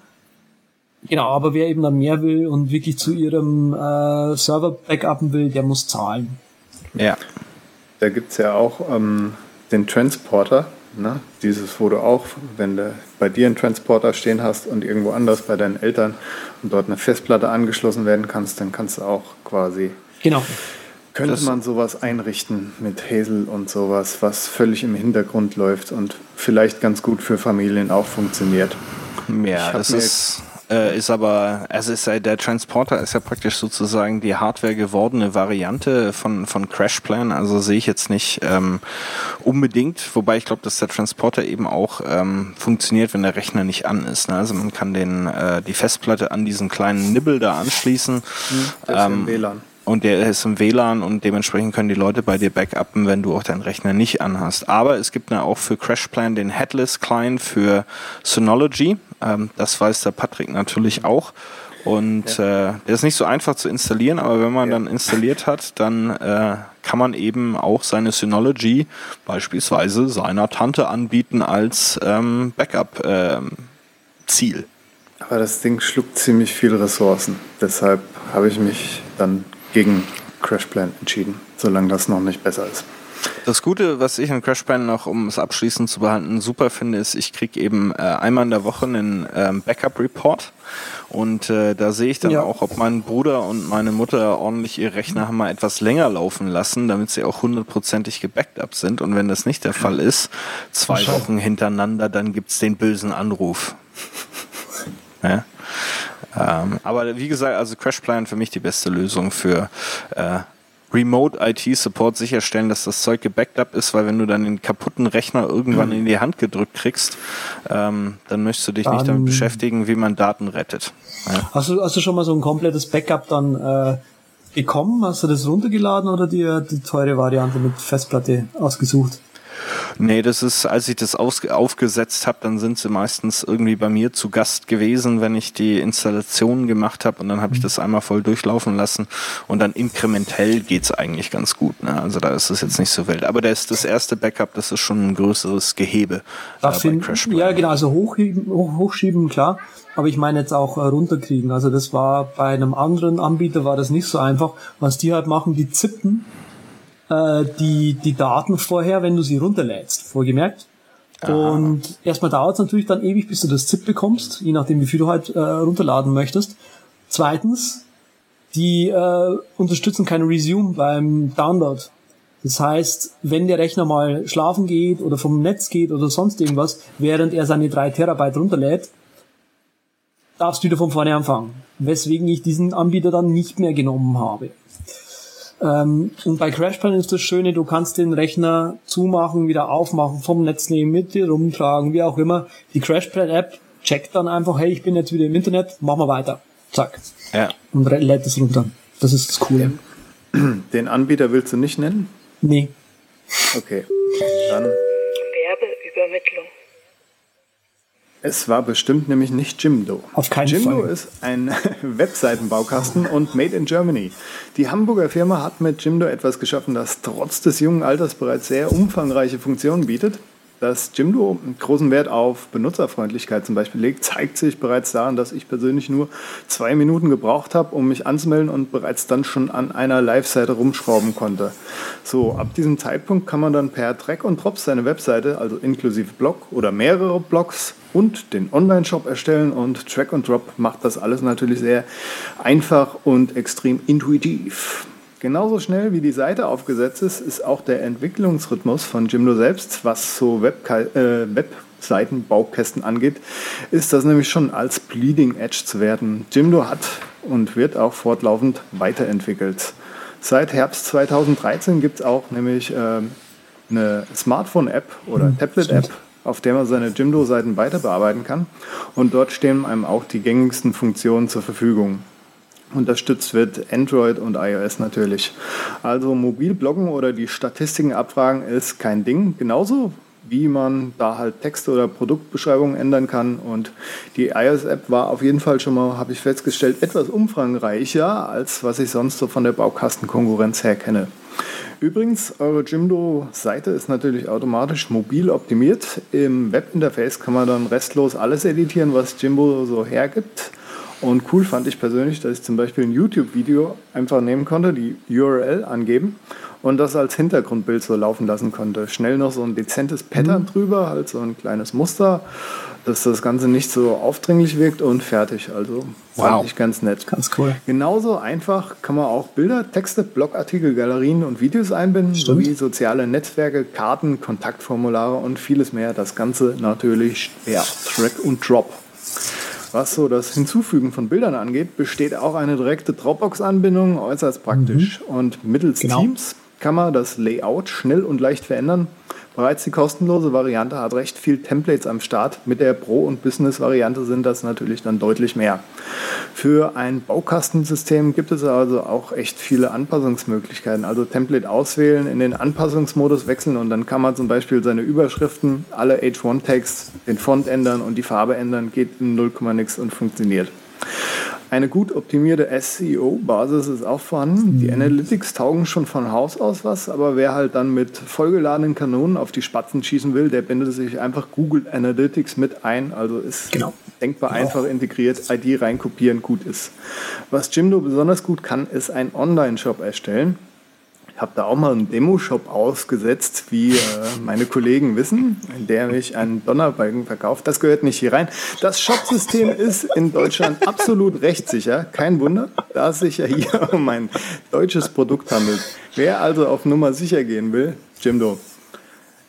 genau, aber wer eben dann mehr will und wirklich zu ihrem äh, Server backuppen will, der muss zahlen. Ja. Da gibt's ja auch ähm, den Transporter, ne? dieses, wo du auch, wenn du bei dir einen Transporter stehen hast und irgendwo anders bei deinen Eltern und dort eine Festplatte angeschlossen werden kannst, dann kannst du auch quasi Genau. Könnte das man sowas einrichten mit Hazel und sowas, was völlig im Hintergrund läuft und vielleicht ganz gut für Familien auch funktioniert? Ja, das ist, äh, ist aber, es ist ja, der Transporter ist ja praktisch sozusagen die Hardware gewordene Variante von, von CrashPlan, also sehe ich jetzt nicht ähm, unbedingt, wobei ich glaube, dass der Transporter eben auch ähm, funktioniert, wenn der Rechner nicht an ist. Ne? Also man kann den, äh, die Festplatte an diesen kleinen Nibbel da anschließen. Mhm, das ähm, WLAN. Und der ist im WLAN und dementsprechend können die Leute bei dir backuppen, wenn du auch deinen Rechner nicht anhast. Aber es gibt auch für CrashPlan den Headless Client für Synology. Ähm, das weiß der Patrick natürlich auch. Und ja. äh, der ist nicht so einfach zu installieren, aber wenn man ja. dann installiert hat, dann äh, kann man eben auch seine Synology beispielsweise seiner Tante anbieten als ähm, Backup-Ziel. Ähm, aber das Ding schluckt ziemlich viele Ressourcen. Deshalb habe ich mich dann gegen CrashPlan entschieden, solange das noch nicht besser ist. Das Gute, was ich an CrashPlan noch, um es abschließend zu behalten, super finde, ist, ich kriege eben äh, einmal in der Woche einen ähm, Backup-Report und äh, da sehe ich dann ja. auch, ob mein Bruder und meine Mutter ordentlich ihre Rechner haben mal etwas länger laufen lassen, damit sie auch hundertprozentig gebackt up sind und wenn das nicht der Fall ist, zwei Wochen hintereinander, dann gibt es den bösen Anruf. ja? Ähm, aber wie gesagt, also CrashPlan für mich die beste Lösung für äh, Remote IT Support sicherstellen, dass das Zeug gebackt up ist, weil wenn du dann den kaputten Rechner irgendwann in die Hand gedrückt kriegst, ähm, dann möchtest du dich dann nicht damit beschäftigen, wie man Daten rettet. Ja. Hast, du, hast du schon mal so ein komplettes Backup dann äh, bekommen? Hast du das runtergeladen oder dir die teure Variante mit Festplatte ausgesucht? Nee, das ist, als ich das aufgesetzt habe, dann sind sie meistens irgendwie bei mir zu Gast gewesen, wenn ich die Installation gemacht habe und dann habe ich mhm. das einmal voll durchlaufen lassen und dann inkrementell geht's eigentlich ganz gut. Ne? Also da ist es jetzt nicht so wild. Aber das, das erste Backup, das ist schon ein größeres Gehebe. Äh, bei ja, genau, also hochheben, hoch, hochschieben, klar. Aber ich meine jetzt auch äh, runterkriegen. Also das war bei einem anderen Anbieter war das nicht so einfach. Was die halt machen, die zippen äh, die, die Daten vorher, wenn du sie runterlädst, vorgemerkt. Aha. Und erstmal dauert es natürlich dann ewig, bis du das ZIP bekommst, je nachdem, wie viel du halt äh, runterladen möchtest. Zweitens, die äh, unterstützen kein Resume beim Download. Das heißt, wenn der Rechner mal schlafen geht oder vom Netz geht oder sonst irgendwas, während er seine drei Terabyte runterlädt, darfst du wieder von vorne anfangen. Weswegen ich diesen Anbieter dann nicht mehr genommen habe. Ähm, und bei CrashPlan ist das Schöne, du kannst den Rechner zumachen, wieder aufmachen, vom Netz nehmen, mit dir rumtragen, wie auch immer. Die CrashPlan-App checkt dann einfach, hey, ich bin jetzt wieder im Internet, machen wir weiter. Zack. Ja. Und lädt es runter. Das ist das Coole. Den Anbieter willst du nicht nennen? Nee. Okay. Dann. Wer Werbeübermittlung. Es war bestimmt nämlich nicht Jimdo. Auf keinen Jimdo Fall. ist ein Webseitenbaukasten und Made in Germany. Die Hamburger Firma hat mit Jimdo etwas geschaffen, das trotz des jungen Alters bereits sehr umfangreiche Funktionen bietet. Dass Jimdo einen großen Wert auf Benutzerfreundlichkeit zum Beispiel legt, zeigt sich bereits daran, dass ich persönlich nur zwei Minuten gebraucht habe, um mich anzumelden und bereits dann schon an einer Live-Seite rumschrauben konnte. So, ab diesem Zeitpunkt kann man dann per Drag und Drop seine Webseite, also inklusive Blog oder mehrere Blogs und den Online-Shop erstellen und Track and Drop macht das alles natürlich sehr einfach und extrem intuitiv. Genauso schnell wie die Seite aufgesetzt ist, ist auch der Entwicklungsrhythmus von Jimdo selbst, was so Webka äh, Webseitenbaukästen angeht, ist das nämlich schon als Bleeding Edge zu werten. Jimdo hat und wird auch fortlaufend weiterentwickelt. Seit Herbst 2013 gibt es auch nämlich äh, eine Smartphone-App oder Tablet-App, auf der man seine Jimdo-Seiten weiter bearbeiten kann. Und dort stehen einem auch die gängigsten Funktionen zur Verfügung. Unterstützt wird Android und iOS natürlich. Also mobil bloggen oder die Statistiken abfragen ist kein Ding. Genauso wie man da halt Texte oder Produktbeschreibungen ändern kann. Und die iOS-App war auf jeden Fall schon mal, habe ich festgestellt, etwas umfangreicher, als was ich sonst so von der Baukastenkonkurrenz her kenne. Übrigens, eure Jimdo-Seite ist natürlich automatisch mobil optimiert. Im Webinterface kann man dann restlos alles editieren, was Jimdo so hergibt. Und cool fand ich persönlich, dass ich zum Beispiel ein YouTube-Video einfach nehmen konnte, die URL angeben und das als Hintergrundbild so laufen lassen konnte. Schnell noch so ein dezentes Pattern drüber, halt so ein kleines Muster, dass das Ganze nicht so aufdringlich wirkt und fertig. Also fand Wow. ich ganz nett. Ganz cool. Genauso einfach kann man auch Bilder, Texte, Blogartikel, Galerien und Videos einbinden, sowie soziale Netzwerke, Karten, Kontaktformulare und vieles mehr. Das Ganze natürlich per Track und Drop. Was so das Hinzufügen von Bildern angeht, besteht auch eine direkte Dropbox-Anbindung, äußerst praktisch. Und mittels Genau. Teams kann man das Layout schnell und leicht verändern. Bereits die kostenlose Variante hat recht viel Templates am Start. Mit der Pro- und Business-Variante sind das natürlich dann deutlich mehr. Für ein Baukastensystem gibt es also auch echt viele Anpassungsmöglichkeiten. Also Template auswählen, in den Anpassungsmodus wechseln und dann kann man zum Beispiel seine Überschriften, alle H1-Tags, den Font ändern und die Farbe ändern. Geht in 0, nix und funktioniert. Eine gut optimierte SEO-Basis ist auch vorhanden. Die Analytics taugen schon von Haus aus was, aber wer halt dann mit vollgeladenen Kanonen auf die Spatzen schießen will, der bindet sich einfach Google Analytics mit ein. Also ist Genau. denkbar einfach integriert, ID reinkopieren, gut ist. Was Jimdo besonders gut kann, ist ein Online-Shop erstellen. Ich habe da auch mal einen Demo-Shop ausgesetzt, wie äh, meine Kollegen wissen, in der ich einen Donnerbalken verkauft. Das gehört nicht hier rein. Das Shop-System ist in Deutschland absolut rechtssicher. Kein Wunder, da es sich ja hier um ein deutsches Produkt handelt. Wer also auf Nummer sicher gehen will, Jimdo.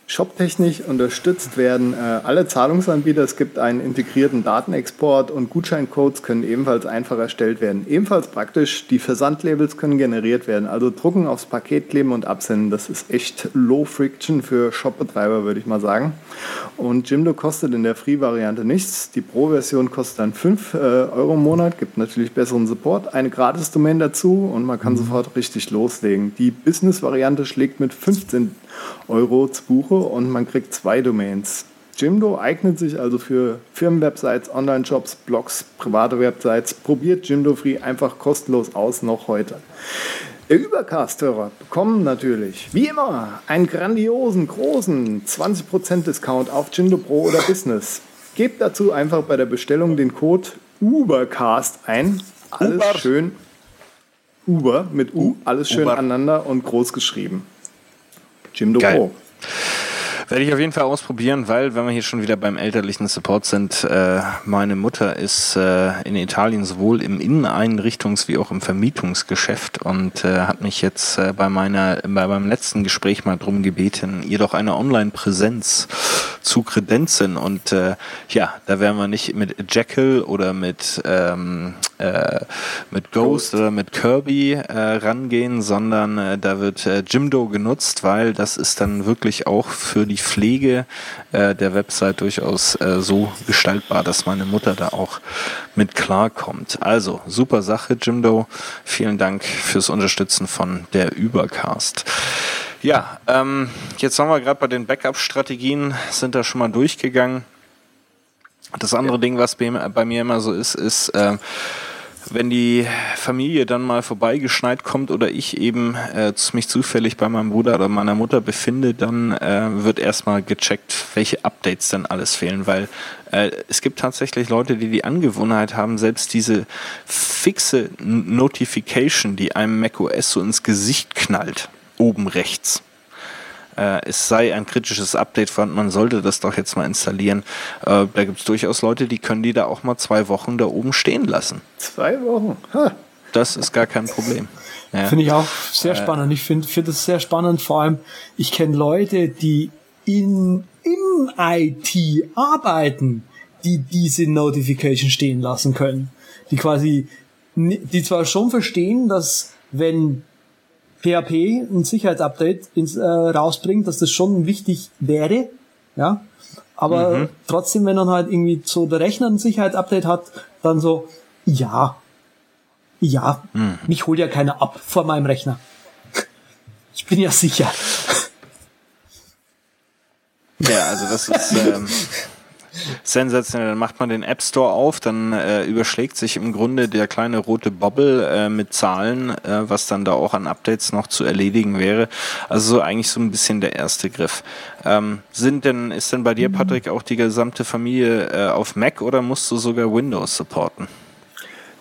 Shoptechnisch unterstützt werden äh, alle Zahlungsanbieter. Es gibt einen integrierten Datenexport und Gutscheincodes können ebenfalls einfach erstellt werden. Ebenfalls praktisch, die Versandlabels können generiert werden. Also drucken aufs Paket kleben und absenden. Das ist echt Low Friction für Shopbetreiber, würde ich mal sagen. Und Jimdo kostet in der Free-Variante nichts. Die Pro-Version kostet dann 5 äh, Euro im Monat, gibt natürlich besseren Support, eine Gratis-Domain dazu und man kann sofort richtig loslegen. Die Business-Variante schlägt mit 15 Euro zu Buche und man kriegt zwei Domains. Jimdo eignet sich also für Firmenwebsites, Online-Shops, Blogs, private Websites. Probiert Jimdo Free einfach kostenlos aus, noch heute. Der Übercast-Hörer bekommen natürlich, wie immer, einen grandiosen, großen 20% Discount auf Jimdo Pro oder Business. Gebt dazu einfach bei der Bestellung den Code UBERCAST ein. Alles Uber. schön Uber mit U, alles schön Uber. aneinander und groß geschrieben. Jimdo Geil. Pro. Werde ich auf jeden Fall ausprobieren, weil, wenn wir hier schon wieder beim elterlichen Support sind, äh, meine Mutter ist äh, in Italien sowohl im Inneneinrichtungs- wie auch im Vermietungsgeschäft und äh, hat mich jetzt äh, bei meiner, bei meinem letzten Gespräch mal drum gebeten, ihr doch eine Online-Präsenz zu kredenzen. Und äh, ja, da werden wir nicht mit Jekyll oder mit, ähm, äh, mit Ghost, oder mit Kirby äh, rangehen, sondern äh, da wird äh, Jimdo genutzt, weil das ist dann wirklich auch für die Pflege äh, der Website durchaus äh, so gestaltbar, dass meine Mutter da auch mit klarkommt. Also, super Sache, Jimdo. Vielen Dank fürs Unterstützen von der Übercast. Ja, ähm, jetzt haben wir gerade bei den Backup-Strategien, sind da schon mal durchgegangen. Das andere ja. Ding, was bei, bei, mir immer so ist, ist, äh, wenn die Familie dann mal vorbeigeschneit kommt oder ich eben äh, mich zufällig bei meinem Bruder oder meiner Mutter befinde, dann äh, wird erstmal gecheckt, welche Updates denn alles fehlen, weil äh, es gibt tatsächlich Leute, die die Angewohnheit haben, selbst diese fixe Notification, die einem macOS so ins Gesicht knallt, oben rechts äh, es sei ein kritisches Update vorhanden, man sollte das doch jetzt mal installieren. Äh, da gibt es durchaus Leute, die können die da auch mal zwei Wochen da oben stehen lassen. Zwei Wochen? Ha. Das ist gar kein Problem. Ja. Finde ich auch sehr äh. spannend. Ich finde find das sehr spannend. Vor allem, ich kenne Leute, die in, in IT arbeiten, die diese Notification stehen lassen können. Die quasi, die zwar schon verstehen, dass wenn PHP ein Sicherheitsupdate ins, äh, rausbringt, dass das schon wichtig wäre, ja. Aber mhm. trotzdem, wenn dann halt irgendwie so der Rechner ein Sicherheitsupdate hat, dann so, ja, ja, mhm. mich holt ja keiner ab vor meinem Rechner. Ich bin ja sicher. Ja, also das ist, ähm, Sensationell. Dann macht man den App Store auf, dann äh, überschlägt sich im Grunde der kleine rote Bobble äh, mit Zahlen, äh, was dann da auch an Updates noch zu erledigen wäre. Also so eigentlich so ein bisschen der erste Griff. Ähm, sind denn, ist denn bei dir, Patrick, auch die gesamte Familie äh, auf Mac oder musst du sogar Windows supporten?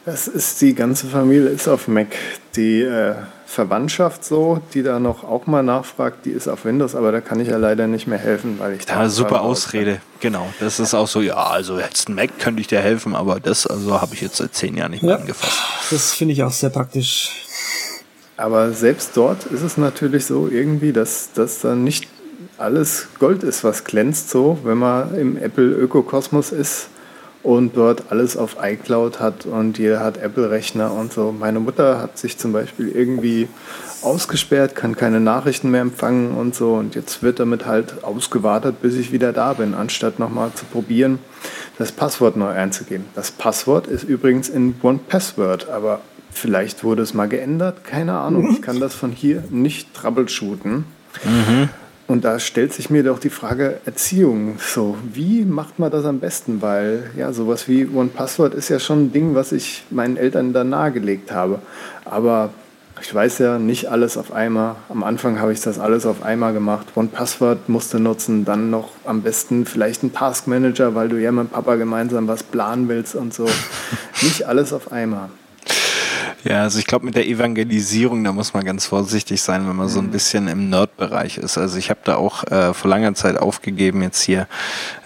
Das ist die ganze Familie ist auf Mac. Die äh, Verwandtschaft so, die da noch auch mal nachfragt, die ist auf Windows, aber da kann ich ja leider nicht mehr helfen, weil ich da. Ja, super Ausrede, genau. Das ist auch so, ja, also jetzt ein Mac könnte ich dir helfen, aber das also habe ich jetzt seit zehn Jahren nicht mehr ja, angefasst. Das finde ich auch sehr praktisch. Aber selbst dort ist es natürlich so irgendwie, dass das dann nicht alles Gold ist, was glänzt, so, wenn man im Apple-Ökokosmos ist und dort alles auf iCloud hat und jeder hat Apple-Rechner und so. Meine Mutter hat sich zum Beispiel irgendwie ausgesperrt, kann keine Nachrichten mehr empfangen und so und jetzt wird damit halt ausgewartet, bis ich wieder da bin, anstatt nochmal zu probieren, das Passwort neu einzugeben. Das Passwort ist übrigens in One Password, aber vielleicht wurde es mal geändert, keine Ahnung. Ich kann das von hier nicht troubleshooten. Mhm. Und da stellt sich mir doch die Frage Erziehung. So, wie macht man das am besten? Weil ja, sowas wie One Password ist ja schon ein Ding, was ich meinen Eltern da nahegelegt habe. Aber ich weiß ja nicht alles auf einmal. Am Anfang habe ich das alles auf einmal gemacht. One Password musste nutzen, dann noch am besten vielleicht einen Task Manager, weil du ja mit Papa gemeinsam was planen willst und so. nicht alles auf einmal. Ja, also ich glaube mit der Evangelisierung, da muss man ganz vorsichtig sein, wenn man so ein mhm. bisschen im Nerd-Bereich ist. Also ich habe da auch äh, vor langer Zeit aufgegeben, jetzt hier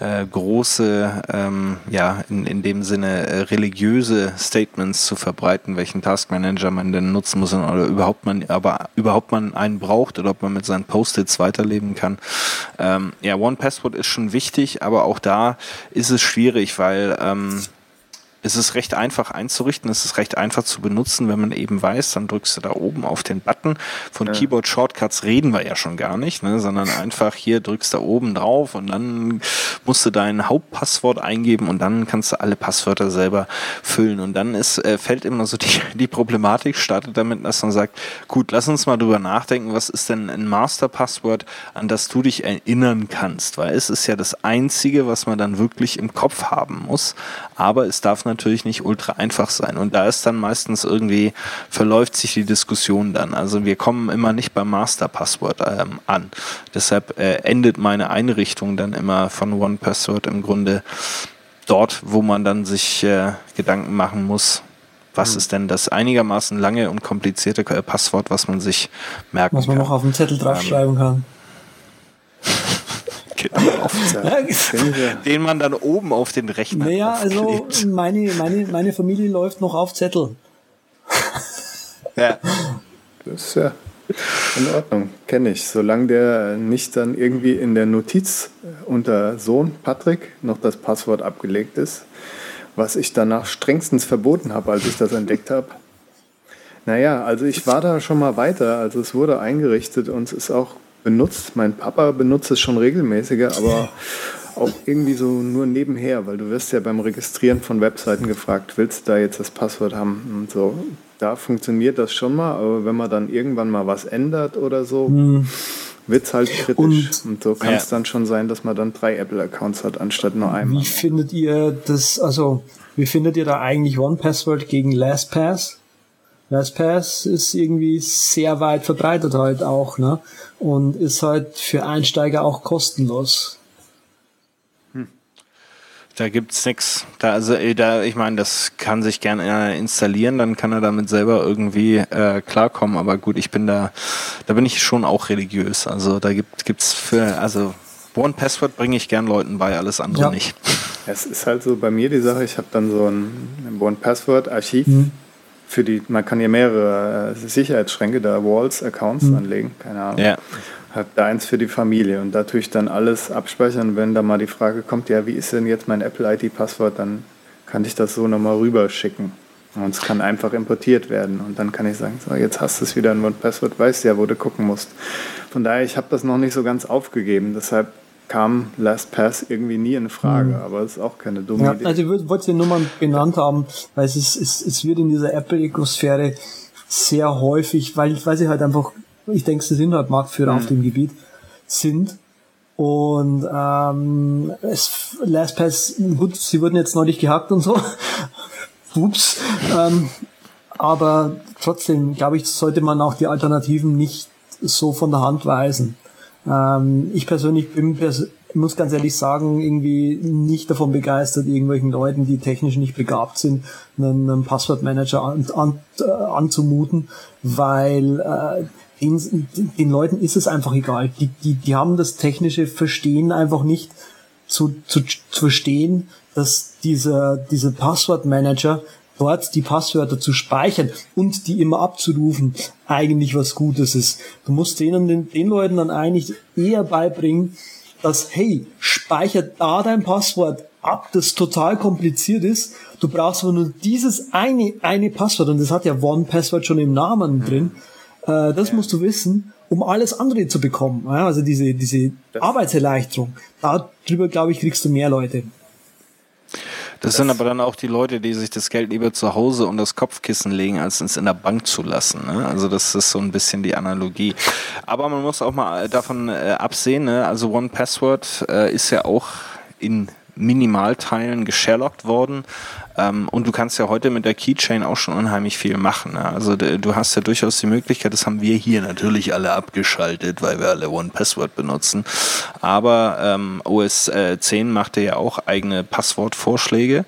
äh, große, ähm, ja, in, in dem Sinne äh, religiöse Statements zu verbreiten, welchen Taskmanager man denn nutzen muss oder überhaupt man, aber überhaupt man einen braucht oder ob man mit seinen Post-its weiterleben kann. Ähm, ja, One Password ist schon wichtig, aber auch da ist es schwierig, weil ähm, es ist recht einfach einzurichten, es ist recht einfach zu benutzen, wenn man eben weiß, dann drückst du da oben auf den Button. Von ja. Keyboard Shortcuts reden wir ja schon gar nicht, ne, sondern einfach hier drückst du da oben drauf und dann musst du dein Hauptpasswort eingeben und dann kannst du alle Passwörter selber füllen. Und dann ist, äh, fällt immer so die, die Problematik, startet damit, dass man sagt, gut, lass uns mal drüber nachdenken, was ist denn ein Masterpasswort, an das du dich erinnern kannst, weil es ist ja das Einzige, was man dann wirklich im Kopf haben muss, aber es darf natürlich nicht ultra einfach sein. Und da ist dann meistens irgendwie, verläuft sich die Diskussion dann. Also wir kommen immer nicht beim Masterpasswort ähm, an. Deshalb äh, endet meine Einrichtung dann immer von OnePassword im Grunde dort, wo man dann sich äh, Gedanken machen muss, was mhm. ist denn das einigermaßen lange und komplizierte Passwort, was man sich merken kann. Was man kann. noch auf dem Zettel draufschreiben ähm, kann. Den man dann oben auf den Rechner Naja, also meine, meine, meine Familie läuft noch auf Zettel. Ja. Das ist ja in Ordnung, kenne ich. Solange der nicht dann irgendwie in der Notiz unter Sohn Patrick noch das Passwort abgelegt ist, was ich danach strengstens verboten habe, als ich das entdeckt habe. Naja, also ich war da schon mal weiter. Also es wurde eingerichtet und es ist auch benutzt. Mein Papa benutzt es schon regelmäßiger, aber auch irgendwie so nur nebenher, weil du wirst ja beim Registrieren von Webseiten gefragt, willst du da jetzt das Passwort haben und so. Da funktioniert das schon mal, aber wenn man dann irgendwann mal was ändert oder so, hm. wird es halt kritisch. Und- Und, so kann Ja. es dann schon sein, dass man dann drei Apple-Accounts hat, anstatt nur einmal. Wie findet ihr das, also, wie findet ihr da eigentlich OnePassword gegen LastPass? LastPass ist irgendwie sehr weit verbreitet halt auch, ne? Und ist halt für Einsteiger auch kostenlos. Da gibt's nix. Da, also, äh, da, ich meine, das kann sich gerne einer installieren, dann kann er damit selber irgendwie äh, klarkommen. Aber gut, ich bin da, da bin ich schon auch religiös. Also da gibt, gibt's für, also One Password bringe ich gern Leuten bei, alles andere Ja. nicht. Es ist halt so bei mir die Sache, ich habe dann so ein, ein One-Password-Archiv Mhm. Für die, man kann hier mehrere äh, Sicherheitsschränke, da Walls, Accounts Mhm. anlegen, keine Ahnung. Ja. Hab da eins für die Familie und da tue ich dann alles abspeichern. Wenn da mal die Frage kommt, ja, wie ist denn jetzt mein Apple-ID-Passwort, dann kann ich das so nochmal rüberschicken. Und es kann einfach importiert werden. Und dann kann ich sagen, so, jetzt hast du es wieder in One-Password, weißt ja, wo du gucken musst. Von daher, ich habe das noch nicht so ganz aufgegeben. Deshalb kam LastPass irgendwie nie in Frage. Aber es ist auch keine dumme Ja, Idee. also ich wollte die Nummern benannt haben, weil es ist, es, es wird in dieser Apple-Ökosphäre sehr häufig, weil, weil sie halt einfach, ich denke, sie sind halt Marktführer auf dem Gebiet, sind. Und ähm, es, LastPass, gut, sie wurden jetzt neulich gehackt und so. Ups. Ähm, aber trotzdem, glaube ich, sollte man auch die Alternativen nicht so von der Hand weisen. Ähm, ich persönlich bin pers muss ganz ehrlich sagen, irgendwie nicht davon begeistert, irgendwelchen Leuten, die technisch nicht begabt sind, einen, einen Passwortmanager an, an, äh, anzumuten, weil äh, den, den Leuten ist es einfach egal. Die, die, die haben das technische Verstehen einfach nicht zu, zu, zu verstehen, dass dieser, dieser Passwortmanager dort die Passwörter zu speichern und die immer abzurufen eigentlich was Gutes ist. Du musst denen, den, den Leuten dann eigentlich eher beibringen, dass, hey, speichert da dein Passwort ab, das total kompliziert ist. Du brauchst aber nur dieses eine, eine Passwort und das hat ja One Password schon im Namen drin. Äh, das musst du wissen, um alles andere zu bekommen. Ja, also diese, diese Arbeitserleichterung. Darüber, glaube ich, kriegst du mehr Leute. Das sind aber dann auch die Leute, die sich das Geld lieber zu Hause und das Kopfkissen legen, als es in der Bank zu lassen. Ne? Also das ist so ein bisschen die Analogie. Aber man muss auch mal davon äh, absehen. Ne? Also One Password äh, ist ja auch in Minimalteilen gesherlockt worden. Ähm, und du kannst ja heute mit der Keychain auch schon unheimlich viel machen. Ne? Also du hast ja durchaus die Möglichkeit, das haben wir hier natürlich alle abgeschaltet, weil wir alle One Password benutzen. Aber ähm, OS äh, 10 machte ja auch eigene Passwortvorschläge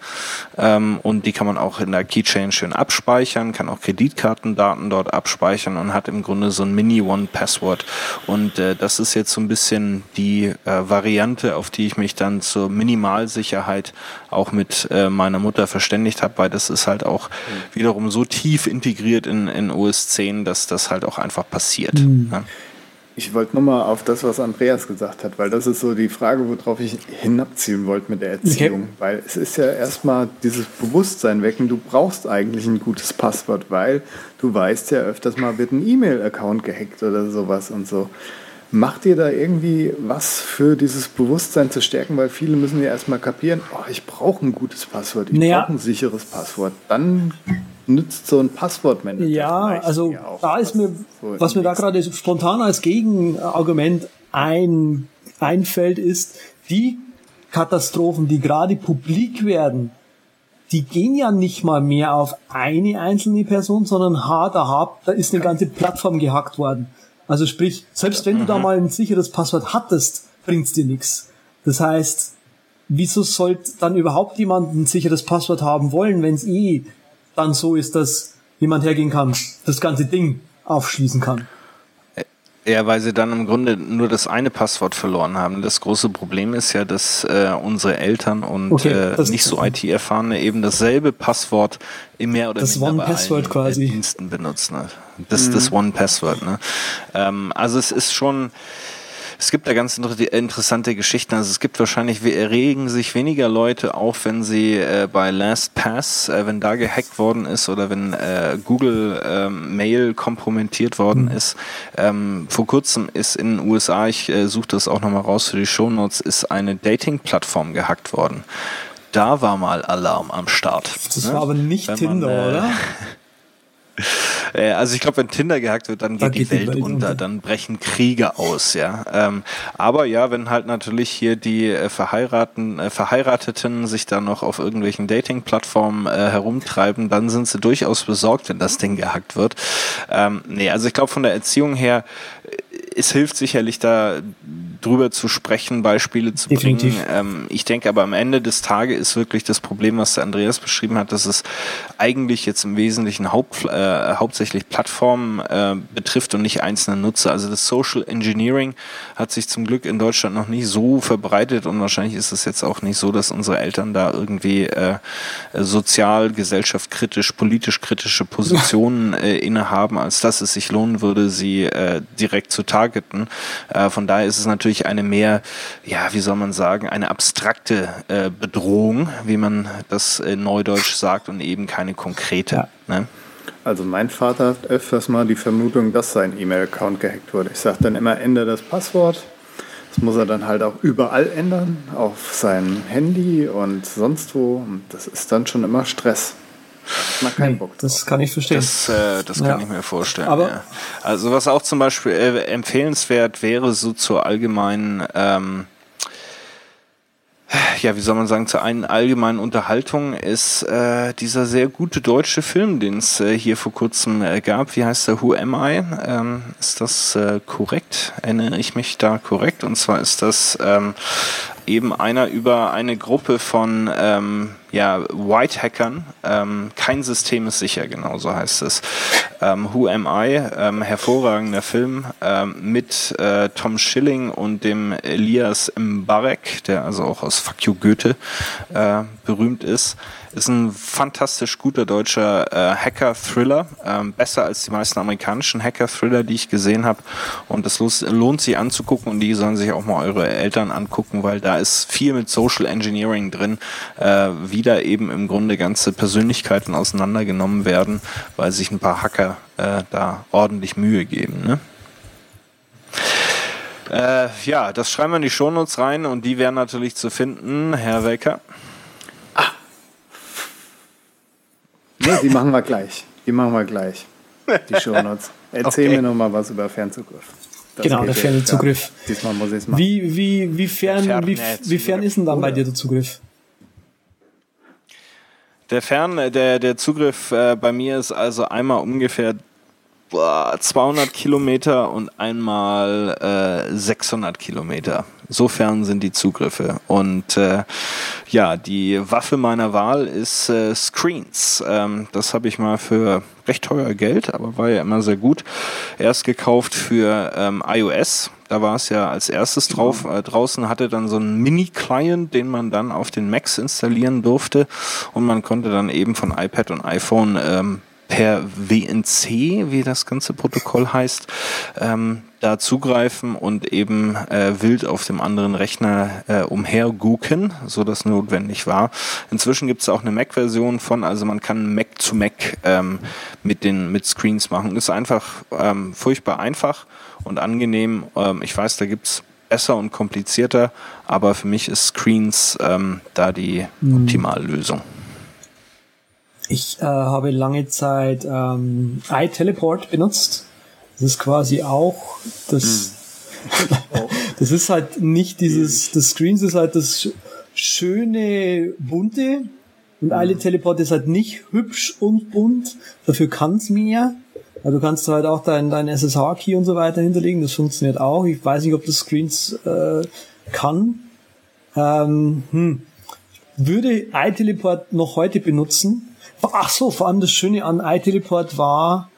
ähm, und die kann man auch in der Keychain schön abspeichern, kann auch Kreditkartendaten dort abspeichern und hat im Grunde so ein Mini-One-Password. Und äh, das ist jetzt so ein bisschen die äh, Variante, auf die ich mich dann zur Minimalsicherheit auch mit äh, meiner Mutter verständigt habe, weil das ist halt auch wiederum so tief integriert in, in OS 10, dass das halt auch einfach passiert. Ne? Ich wollte nochmal auf das, was Andreas gesagt hat, weil das ist so die Frage, worauf ich hinabziehen wollte mit der Erziehung. Okay. Weil es ist ja erstmal dieses Bewusstsein wecken, du brauchst eigentlich ein gutes Passwort, weil du weißt ja öfters mal wird ein E-Mail-Account gehackt oder sowas und so. Macht ihr da irgendwie was für dieses Bewusstsein zu stärken? Weil viele müssen ja erstmal kapieren, oh, ich brauche ein gutes Passwort, ich Naja. brauche ein sicheres Passwort. Dann nützt so ein Passwortmanager. Ja, also ja da ist mir, so was mir da gerade spontan als Gegenargument ein, einfällt, ist, die Katastrophen, die gerade publik werden, die gehen ja nicht mal mehr auf eine einzelne Person, sondern hart erhabt, da ist eine ganze Plattform gehackt worden. Also sprich, selbst wenn du da mal ein sicheres Passwort hattest, bringt's dir nichts. Das heißt, wieso sollte dann überhaupt jemand ein sicheres Passwort haben wollen, wenn es eh dann so ist, dass jemand hergehen kann, das ganze Ding aufschließen kann? Ja, weil sie dann im Grunde nur das eine Passwort verloren haben. Das große Problem ist ja, dass äh, unsere Eltern und Okay, äh, nicht so IT-Erfahrene eben dasselbe Passwort im mehr oder Das minder bei One-Password allen, quasi. Diensten benutzen. Das das One-Password. Ne? Ähm, also es ist schon, es gibt da ganz inter- interessante Geschichten. Also es gibt wahrscheinlich, we- regen sich weniger Leute auf, wenn sie äh, bei LastPass, äh, wenn da gehackt worden ist oder wenn äh, Google ähm, Mail kompromittiert worden ist. Ähm, vor kurzem ist in den USA, ich äh, suche das auch nochmal raus für die Shownotes, ist eine Dating-Plattform gehackt worden. Da war mal Alarm am Start. Das ne? war aber nicht Wenn man, Tinder, äh, oder? Äh, also ich glaube, wenn Tinder gehackt wird, dann geht, Dann die, geht die Welt Welt unter, dann brechen Kriege aus, ja. Ähm, aber ja, wenn halt natürlich hier die äh, Verheiraten, äh, Verheirateten sich dann noch auf irgendwelchen Dating-Plattformen äh, herumtreiben, dann sind sie durchaus besorgt, wenn das Ding gehackt wird. Ähm, nee, also ich glaube, von der Erziehung her, es hilft sicherlich da drüber zu sprechen, Beispiele zu Definitiv. bringen. Ähm, ich denke aber am Ende des Tages ist wirklich das Problem, was der Andreas beschrieben hat, dass es eigentlich jetzt im Wesentlichen Haupt, äh, hauptsächlich Plattformen äh, betrifft und nicht einzelne Nutzer. Also das Social Engineering hat sich zum Glück in Deutschland noch nicht so verbreitet und wahrscheinlich ist es jetzt auch nicht so, dass unsere Eltern da irgendwie äh, sozial, gesellschaftskritisch, politisch kritische Positionen äh, innehaben, als dass es sich lohnen würde, sie äh, direkt zu targeten. Äh, von daher ist es natürlich eine mehr, ja, wie soll man sagen, eine abstrakte äh, Bedrohung, wie man das in Neudeutsch sagt, und eben keine konkrete. Ja. Ne? Also mein Vater hat öfters mal die Vermutung, dass sein E-Mail-Account gehackt wurde. Ich sage dann immer, ändere das Passwort. Das muss er dann halt auch überall ändern, auf seinem Handy und sonst wo. Und das ist dann schon immer Stress. Hat man keinen Bock drauf. Das kann ich verstehen. Das, äh, das kann Ja. ich mir vorstellen. Aber- ja. Also was auch zum Beispiel äh, empfehlenswert wäre, so zur allgemeinen, ähm, ja, wie soll man sagen, zur einen allgemeinen Unterhaltung ist äh, dieser sehr gute deutsche Film, den es äh, hier vor kurzem äh, gab. Wie heißt der? Who Am I? Ähm, ist das äh, korrekt? Erinnere ich mich da korrekt? Und zwar ist das ähm, eben einer über eine Gruppe von ähm, ja, White-Hackern. Ähm, kein System ist sicher, genau so heißt es. Ähm, Who Am I? Ähm, hervorragender Film ähm, mit äh, Tom Schilling und dem Elias Mbarek, der also auch aus Fuck You Goethe äh, berühmt ist. Ist ein fantastisch guter deutscher äh, Hacker-Thriller, ähm, besser als die meisten amerikanischen Hacker-Thriller, die ich gesehen habe. Und los- lohnt sich anzugucken und die sollen sich auch mal eure Eltern angucken, weil da ist viel mit Social Engineering drin, äh, wie da eben im Grunde ganze Persönlichkeiten auseinandergenommen werden, weil sich ein paar Hacker äh, da ordentlich Mühe geben. Ne? Äh, ja, das schreiben wir in die Shownotes rein und die wären natürlich zu finden, Herr Welker. Nee, die machen wir gleich. Die machen wir gleich. Die Shownotes. Erzähl Okay. mir noch mal was über Fernzugriff. Das Genau, der Fernzugriff. Ja. Diesmal muss ich es machen. Wie, wie, wie fern, wie, Fernet- wie fern ist denn dann bei dir der Zugriff? Der Fern, der, der Zugriff äh, bei mir ist also einmal ungefähr boah, 200 Kilometer und einmal äh, 600 Kilometer. So fern sind die Zugriffe. Und äh, ja, die Waffe meiner Wahl ist äh, Screens. Ähm, das habe ich mal für recht teuer Geld, aber war ja immer sehr gut. Erst gekauft für ähm, iOS. Da war es ja als erstes drauf. Äh, draußen hatte dann so einen Mini-Client, den man dann auf den Macs installieren durfte. Und man konnte dann eben von iPad und iPhone ähm, per WNC, wie das ganze Protokoll heißt, ähm, da zugreifen und eben äh, wild auf dem anderen Rechner äh, umhergucken, so das notwendig war. Inzwischen gibt es auch eine Mac-Version von, also man kann Mac zu Mac ähm, mit den mit Screens machen. Ist einfach ähm, furchtbar einfach und angenehm. Ähm, ich weiß, da gibt's besser und komplizierter, aber für mich ist Screens ähm, da die Optimallösung. Ich äh, habe lange Zeit ähm, iTeleport benutzt. Das ist quasi auch das. das ist halt nicht dieses. Das Screens ist halt das sch- schöne bunte und iTeleport ist halt nicht hübsch und bunt. Dafür kann's mehr. Also du kannst halt auch dein, dein SSH-Key und so weiter hinterlegen. Das funktioniert auch. Ich weiß nicht, ob das Screens äh, kann. Ähm, hm würde iTeleport noch heute benutzen. Ach so, vor allem das Schöne an iTeleport war,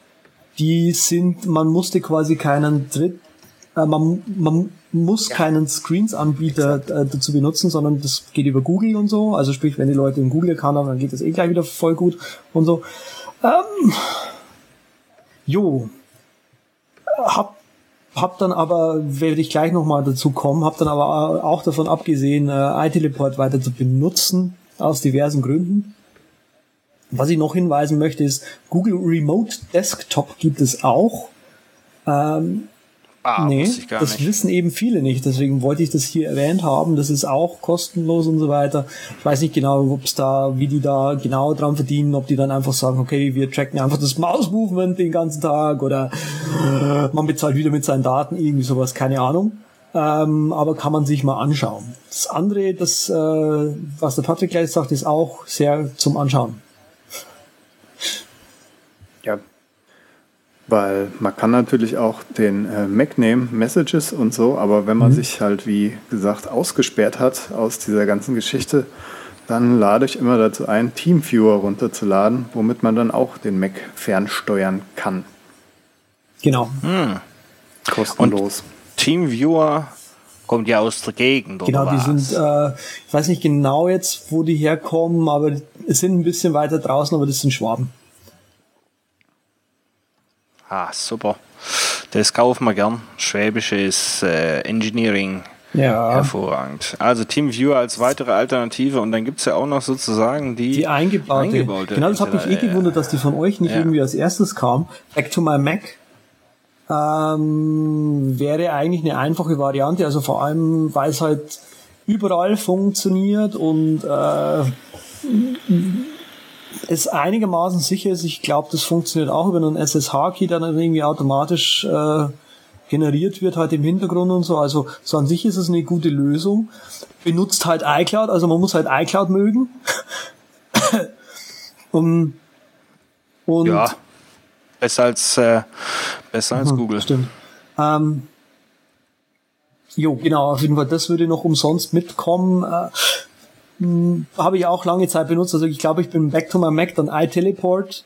die sind, man musste quasi keinen Dritt, äh, man, man muss keinen Screens-Anbieter äh, dazu benutzen, sondern das geht über Google und so. Also sprich, wenn die Leute einen Google-Account haben, dann geht das eh gleich wieder voll gut und so. Ähm, jo, hab hab dann aber, werde ich gleich nochmal dazu kommen, hab dann aber auch davon abgesehen, äh, iTeleport weiter zu benutzen, aus diversen Gründen. Was ich noch hinweisen möchte, ist, Google Remote Desktop gibt es auch. Ähm, Ah, nee, das nicht. wissen eben viele nicht. Deswegen wollte ich das hier erwähnt haben. Das ist auch kostenlos und so weiter. Ich weiß nicht genau, ob es da, wie die da genau dran verdienen, ob die dann einfach sagen, okay, wir tracken einfach das Mouse-Movement den ganzen Tag oder äh, man bezahlt wieder mit seinen Daten, irgendwie sowas, keine Ahnung. Ähm, aber kann man sich mal anschauen. Das andere, das, äh, was der Patrick gleich sagt, ist auch sehr zum Anschauen. Ja. Weil man kann natürlich auch den äh, Mac nehmen, Messages und so, aber wenn man Mhm. sich halt, wie gesagt, ausgesperrt hat aus dieser ganzen Geschichte, dann lade ich immer dazu ein, TeamViewer runterzuladen, womit man dann auch den Mac fernsteuern kann. Genau. Kostenlos. Teamviewer kommt ja aus der Gegend, Genau, oder die was? sind, äh, ich weiß nicht genau jetzt, wo die herkommen, aber es sind ein bisschen weiter draußen, aber das sind Schwaben. Ah, super. Das kaufen wir gern. Schwäbische ist äh, Engineering Ja. hervorragend. Also TeamViewer als weitere Alternative und dann gibt's ja auch noch sozusagen die, Die eingebaute. eingebaute genau, das hat mich eh gewundert, dass die von euch nicht Ja. irgendwie als erstes kam. Back to my Mac ähm, wäre eigentlich eine einfache Variante, also vor allem, weil es halt überall funktioniert und äh, es einigermaßen sicher ist. Ich glaube, das funktioniert auch über einen SSH-Key, der dann irgendwie automatisch äh, generiert wird halt im Hintergrund und so. Also so an sich ist es eine gute Lösung. Benutzt halt iCloud, also man muss halt iCloud mögen. um, und Ja. Besser als, äh, besser als Google. Stimmt. Ähm, jo, genau, auf jeden Fall, das würde noch umsonst mitkommen. Äh, Habe ich auch lange Zeit benutzt. Also ich glaube, ich bin Back to my Mac, dann iTeleport.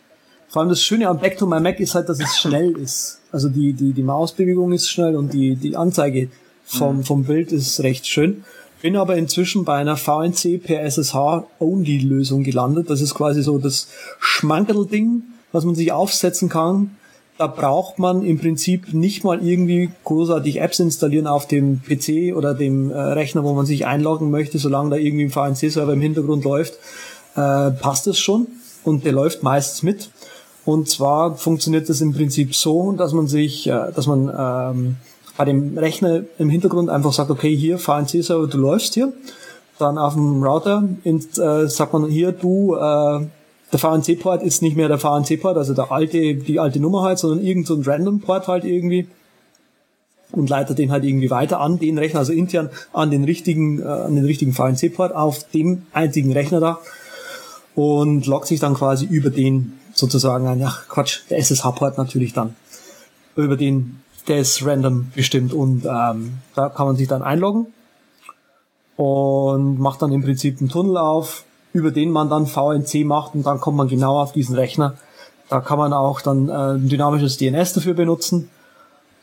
Vor allem das Schöne an Back to my Mac ist halt, dass es schnell ist. Also die, die, die Mausbewegung ist schnell und die, die Anzeige vom, vom Bild ist recht schön. Bin aber inzwischen bei einer VNC per SSH-Only-Lösung gelandet. Das ist quasi so das Schmankerl-Ding, was man sich aufsetzen kann. Da braucht man im Prinzip nicht mal irgendwie großartig Apps installieren auf dem PC oder dem äh, Rechner, wo man sich einloggen möchte, solange da irgendwie ein VNC-Server im Hintergrund läuft, äh, passt es schon und der läuft meistens mit. Und zwar funktioniert das im Prinzip so, dass man sich, äh, dass man ähm, bei dem Rechner im Hintergrund einfach sagt, okay, hier VNC-Server, du läufst hier. Dann auf dem Router in, äh, sagt man hier, du, äh, der VNC-Port ist nicht mehr der VNC-Port, also der alte, die alte Nummer halt, sondern irgend so Random-Port halt irgendwie und leitet den halt irgendwie weiter an den Rechner, also intern an den richtigen, äh, an den richtigen VNC-Port auf dem einzigen Rechner da und loggt sich dann quasi über den sozusagen ein, ach Quatsch, der SSH-Port natürlich dann, über den, der ist random bestimmt und ähm, da kann man sich dann einloggen und macht dann im Prinzip einen Tunnel auf, über den man dann VNC macht und dann kommt man genau auf diesen Rechner. Da kann man auch dann äh, ein dynamisches DNS dafür benutzen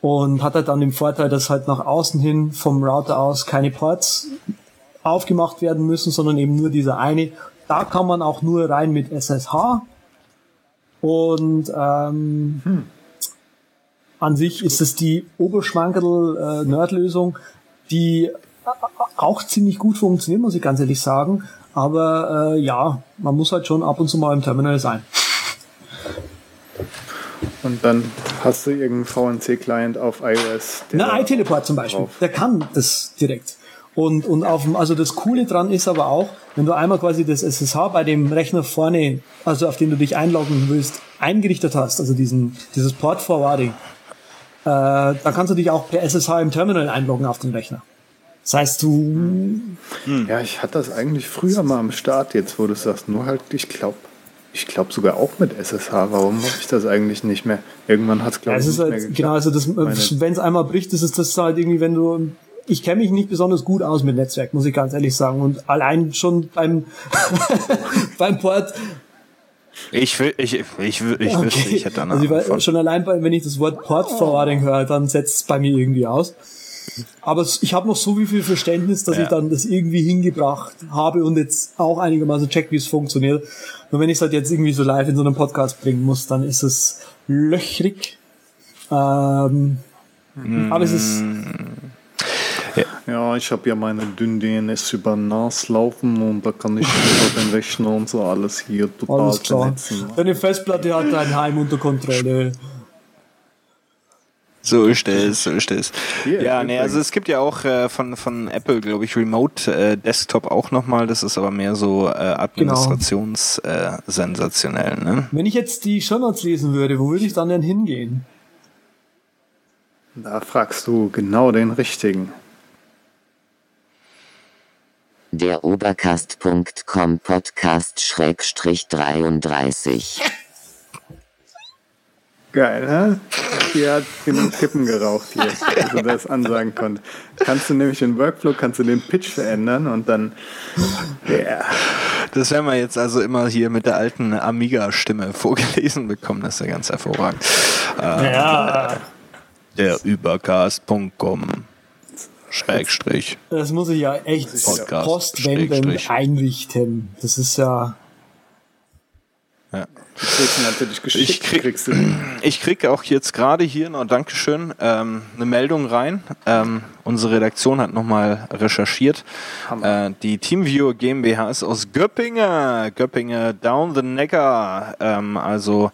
und hat halt dann den Vorteil, dass halt nach außen hin vom Router aus keine Ports aufgemacht werden müssen, sondern eben nur dieser eine. Da kann man auch nur rein mit SSH und ähm, an sich ist es die Oberschmankerl-Nerd-Lösung, die auch ziemlich gut funktioniert, muss ich ganz ehrlich sagen. Aber äh, ja, man muss halt schon ab und zu mal im Terminal sein. Und dann hast du irgendeinen VNC-Client auf iOS. Na, iTeleport zum Beispiel, drauf- der kann das direkt. Und, und auf dem, also das Coole dran ist aber auch, wenn du einmal quasi das SSH bei dem Rechner vorne, also auf den du dich einloggen willst, eingerichtet hast, also diesen, dieses Port Forwarding, äh, dann kannst du dich auch per SSH im Terminal einloggen auf den Rechner. Das heißt, du, Ja, ich hatte das eigentlich früher mal am Start, jetzt wo du sagst, nur halt, ich glaube, ich glaube sogar auch mit SSH. Warum mache ich das eigentlich nicht mehr? Irgendwann hat es, glaube ich, es ist nicht mehr halt, geklappt. genau, also wenn es einmal bricht, ist es das halt irgendwie, wenn du, ich kenne mich nicht besonders gut aus mit Netzwerk, muss ich ganz ehrlich sagen. Und allein schon beim, beim Port Ich will, ich, ich, ich, will- ich Okay. wüsste, ich hätte eine also ich von. schon allein, bei, wenn ich das Wort Port Forwarding höre, dann setzt es bei mir irgendwie aus. Aber ich habe noch so wie viel Verständnis, dass Ja. ich dann das irgendwie hingebracht habe und jetzt auch einigermaßen check, wie es funktioniert. Nur wenn ich es halt jetzt irgendwie so live in so einem Podcast bringen muss, dann ist es löchrig. Ähm, Aber es ist, Ja, ich habe ja meine dünn DNS über NAS laufen und da kann ich über den Rechner und so alles hier total alles klar. vernetzen. Deine Festplatte hat dein Heim unter Kontrolle. So ist es, so ist es. Ja, nee, also es gibt ja auch äh, von, von Apple, glaube ich, Remote äh, Desktop auch nochmal. Das ist aber mehr so äh, administrationssensationell. Äh, sensationell, ne? Wenn ich jetzt die Shownotes lesen würde, wo würde ich dann denn hingehen? Da fragst du genau den richtigen. Der Obercast.com Podcast Schrägstrich 33. Geil, hä? Hier hat genug Kippen geraucht hier, dass er das ansagen konnte. Kannst du nämlich den Workflow, kannst du den Pitch verändern und dann, ja, Das werden wir jetzt also immer hier mit der alten Amiga-Stimme vorgelesen bekommen. Das ist ja ganz hervorragend. Ja, Der Übercast.com Schrägstrich. das muss ich ja echt postwendend einrichten. Das ist ja. Ja. Ich krieg-. Ich kriege auch jetzt gerade hier noch, Dankeschön, ähm, eine Meldung rein. Ähm, unsere Redaktion hat nochmal recherchiert. Äh, die Teamviewer GmbH ist aus Göppingen, Göppingen down the Neckar, ähm, also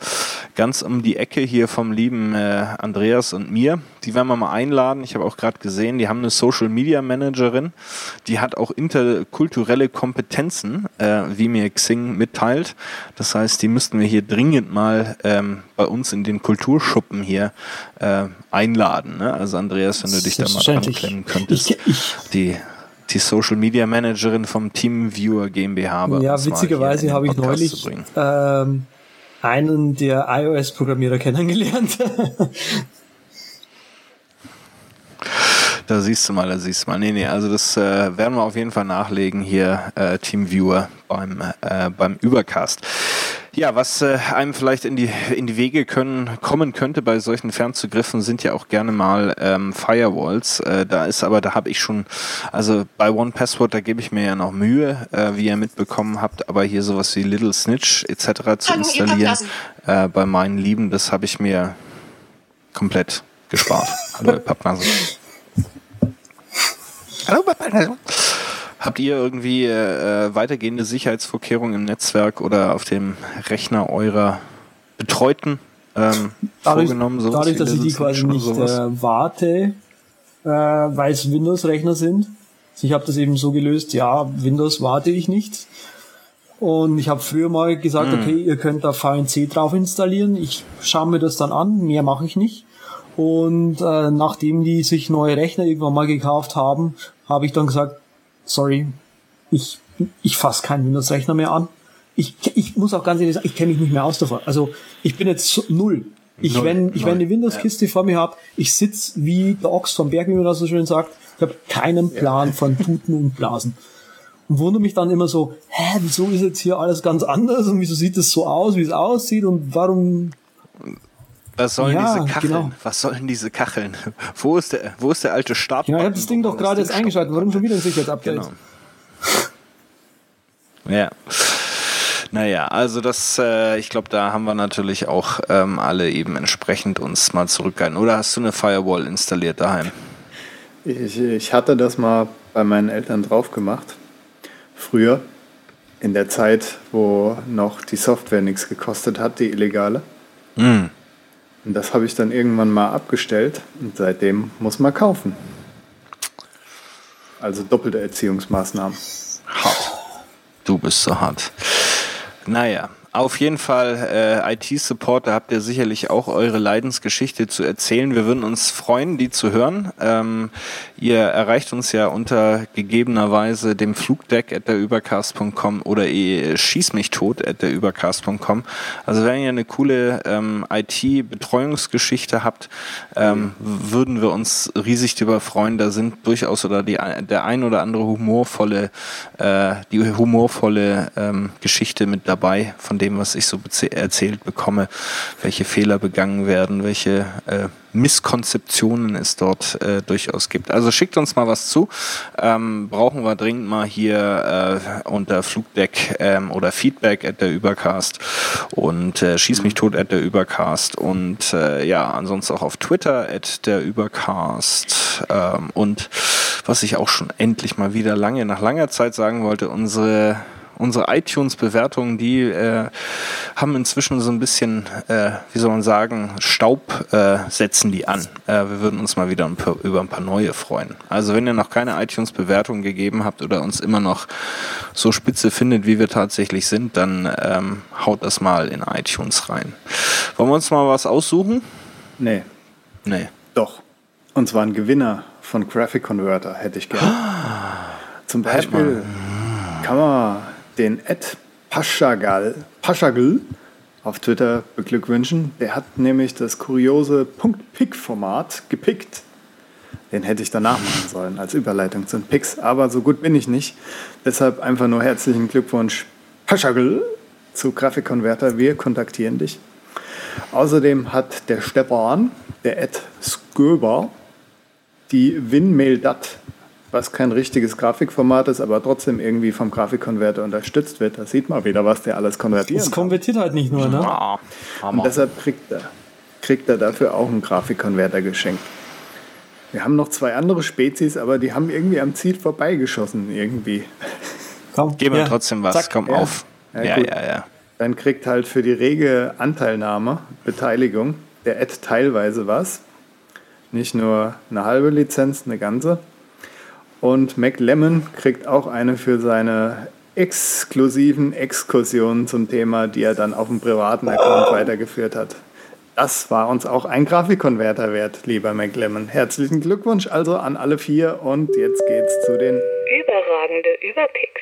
ganz um die Ecke hier vom lieben äh, Andreas und mir. Die werden wir mal einladen. Ich habe auch gerade gesehen, die haben eine Social Media Managerin, die hat auch interkulturelle Kompetenzen, äh, wie mir Xing mitteilt. Das heißt, die müssten wir hier dringend mal ähm, bei uns in den Kulturschuppen hier äh, einladen. Ne? Also Andreas, wenn du dich da mal anklemmen könntest. Ich- ich- die, die Social Media Managerin vom Teamviewer GmbH. bei Ja, witzigerweise habe ich neulich ähm, einen der iOS-Programmierer kennengelernt. Da siehst du mal, da siehst du mal. Nee, nee, also das äh, werden wir auf jeden Fall nachlegen hier, äh, Teamviewer beim, äh, beim Übercast. Ja, was äh, einem vielleicht in die, in die Wege können, kommen könnte bei solchen Fernzugriffen, sind ja auch gerne mal ähm, Firewalls. Äh, da ist aber, da habe ich schon, also bei One Password, da gebe ich mir ja noch Mühe, äh, wie ihr mitbekommen habt, aber hier sowas wie Little Snitch etc. zu installieren, äh, bei meinen Lieben, das habe ich mir komplett gespart. Hallo, Pappnase. Habt ihr irgendwie äh, weitergehende Sicherheitsvorkehrungen im Netzwerk oder auf dem Rechner eurer Betreuten ähm, dadurch, vorgenommen? sowas dadurch dass ich die quasi nicht äh, warte, äh, weil es Windows-Rechner sind. Also ich habe das eben so gelöst, ja, Windows warte ich nicht. Und ich habe früher mal gesagt, Hm. okay, ihr könnt da VNC drauf installieren. Ich schaue mir das dann an, mehr mache ich nicht. Und äh, nachdem die sich neue Rechner irgendwann mal gekauft haben, habe ich dann gesagt, sorry, ich, ich fasse keinen Windows-Rechner mehr an. Ich, ich muss auch ganz ehrlich sagen, ich kenne mich nicht mehr aus davon. Also ich bin jetzt so- null. Ich, Null, wenn, ich, wenn eine Windows-Kiste vor mir habe, ich sitz wie der Ochs vom Berg, wie man das so schön sagt. Ich habe keinen Plan von Tuten und Blasen. Und wundere mich dann immer so, hä, wieso ist jetzt hier alles ganz anders und wieso sieht es so aus, wie es aussieht und warum Was sollen Ja, diese Kacheln? genau. Was sollen diese Kacheln? Wo ist der, wo ist der alte Start? Ja, ich habe das Ding doch gerade jetzt eingeschaltet. Warum schon wieder ein Sicherheitsupdate? Genau. Ja. Naja, also das, äh, ich glaube, da haben wir natürlich auch ähm, alle eben entsprechend uns mal zurückgehalten. Oder hast du eine Firewall installiert daheim? Ich, ich hatte das mal bei meinen Eltern drauf gemacht. Früher, in der Zeit, wo noch die Software nichts gekostet hat, die illegale. Mm. Und das habe ich dann irgendwann mal abgestellt und seitdem muss man kaufen. Also doppelte Erziehungsmaßnahmen. Hart. Du bist so hart. Naja, auf jeden Fall äh, IT-Support, da habt ihr sicherlich auch eure Leidensgeschichte zu erzählen. Wir würden uns freuen, die zu hören. Ähm, ihr erreicht uns ja unter gegebenerweise dem Flugdeck at der Übercast.com oder ihr schieß mich tot at der Übercast.com. Also wenn ihr eine coole ähm, IT-Betreuungsgeschichte habt, ähm, würden wir uns riesig darüber freuen. Da sind durchaus oder die, der ein oder andere humorvolle, äh, die humorvolle ähm, Geschichte mit dabei von dem, was ich so erzählt bekomme, welche Fehler begangen werden, welche äh, Misskonzeptionen es dort äh, durchaus gibt. Also schickt uns mal was zu. Ähm, brauchen wir dringend mal hier äh, unter Flugdeck ähm, oder Feedback at der Übercast und äh, schieß mich tot at der Übercast und äh, ja, ansonsten auch auf Twitter at der Übercast ähm, und was ich auch schon endlich mal wieder lange, nach langer Zeit sagen wollte, unsere unsere iTunes-Bewertungen, die äh, haben inzwischen so ein bisschen, äh, wie soll man sagen, Staub äh, setzen die an. Äh, wir würden uns mal wieder ein paar, über ein paar neue freuen. Also wenn ihr noch keine iTunes-Bewertung gegeben habt oder uns immer noch so spitze findet, wie wir tatsächlich sind, dann ähm, haut das mal in iTunes rein. Wollen wir uns mal was aussuchen? Nee, Nee. doch. Und zwar ein Gewinner von Graphic Converter hätte ich gerne. Zum Beispiel kann man den Ed Paschagal, Paschagal auf Twitter beglückwünschen. Der hat nämlich das kuriose Punkt-Pick-Format gepickt. Den hätte ich danach machen sollen als Überleitung zu den Picks, aber so gut bin ich nicht. Deshalb einfach nur herzlichen Glückwunsch, Paschagal, zu Graphic Converter. Wir kontaktieren dich. Außerdem hat der Steppan, der Ed Sköber, die WinMail.dat, was kein richtiges Grafikformat ist, aber trotzdem irgendwie vom Grafikkonverter unterstützt wird. Da sieht man wieder, was der alles konvertieren Das konvertiert halt nicht nur, ne? Ah, Und deshalb kriegt er, kriegt er dafür auch einen Grafikkonverter geschenkt. Wir haben noch zwei andere Spezies, aber die haben irgendwie am Ziel vorbeigeschossen irgendwie. Komm, Geben wir ja. trotzdem was. Zack. Komm Ja. auf. Ja, Ja, ja, ja. Dann kriegt halt für die rege Anteilnahme, Beteiligung, der Ad teilweise was. Nicht nur eine halbe Lizenz, eine ganze. Und McLemmon kriegt auch eine für seine exklusiven Exkursionen zum Thema, die er dann auf dem privaten Account weitergeführt hat. Das war uns auch ein Grafikkonverter wert, lieber McLemmon. Herzlichen Glückwunsch also an alle vier und jetzt geht's zu den Überragende Überpicks.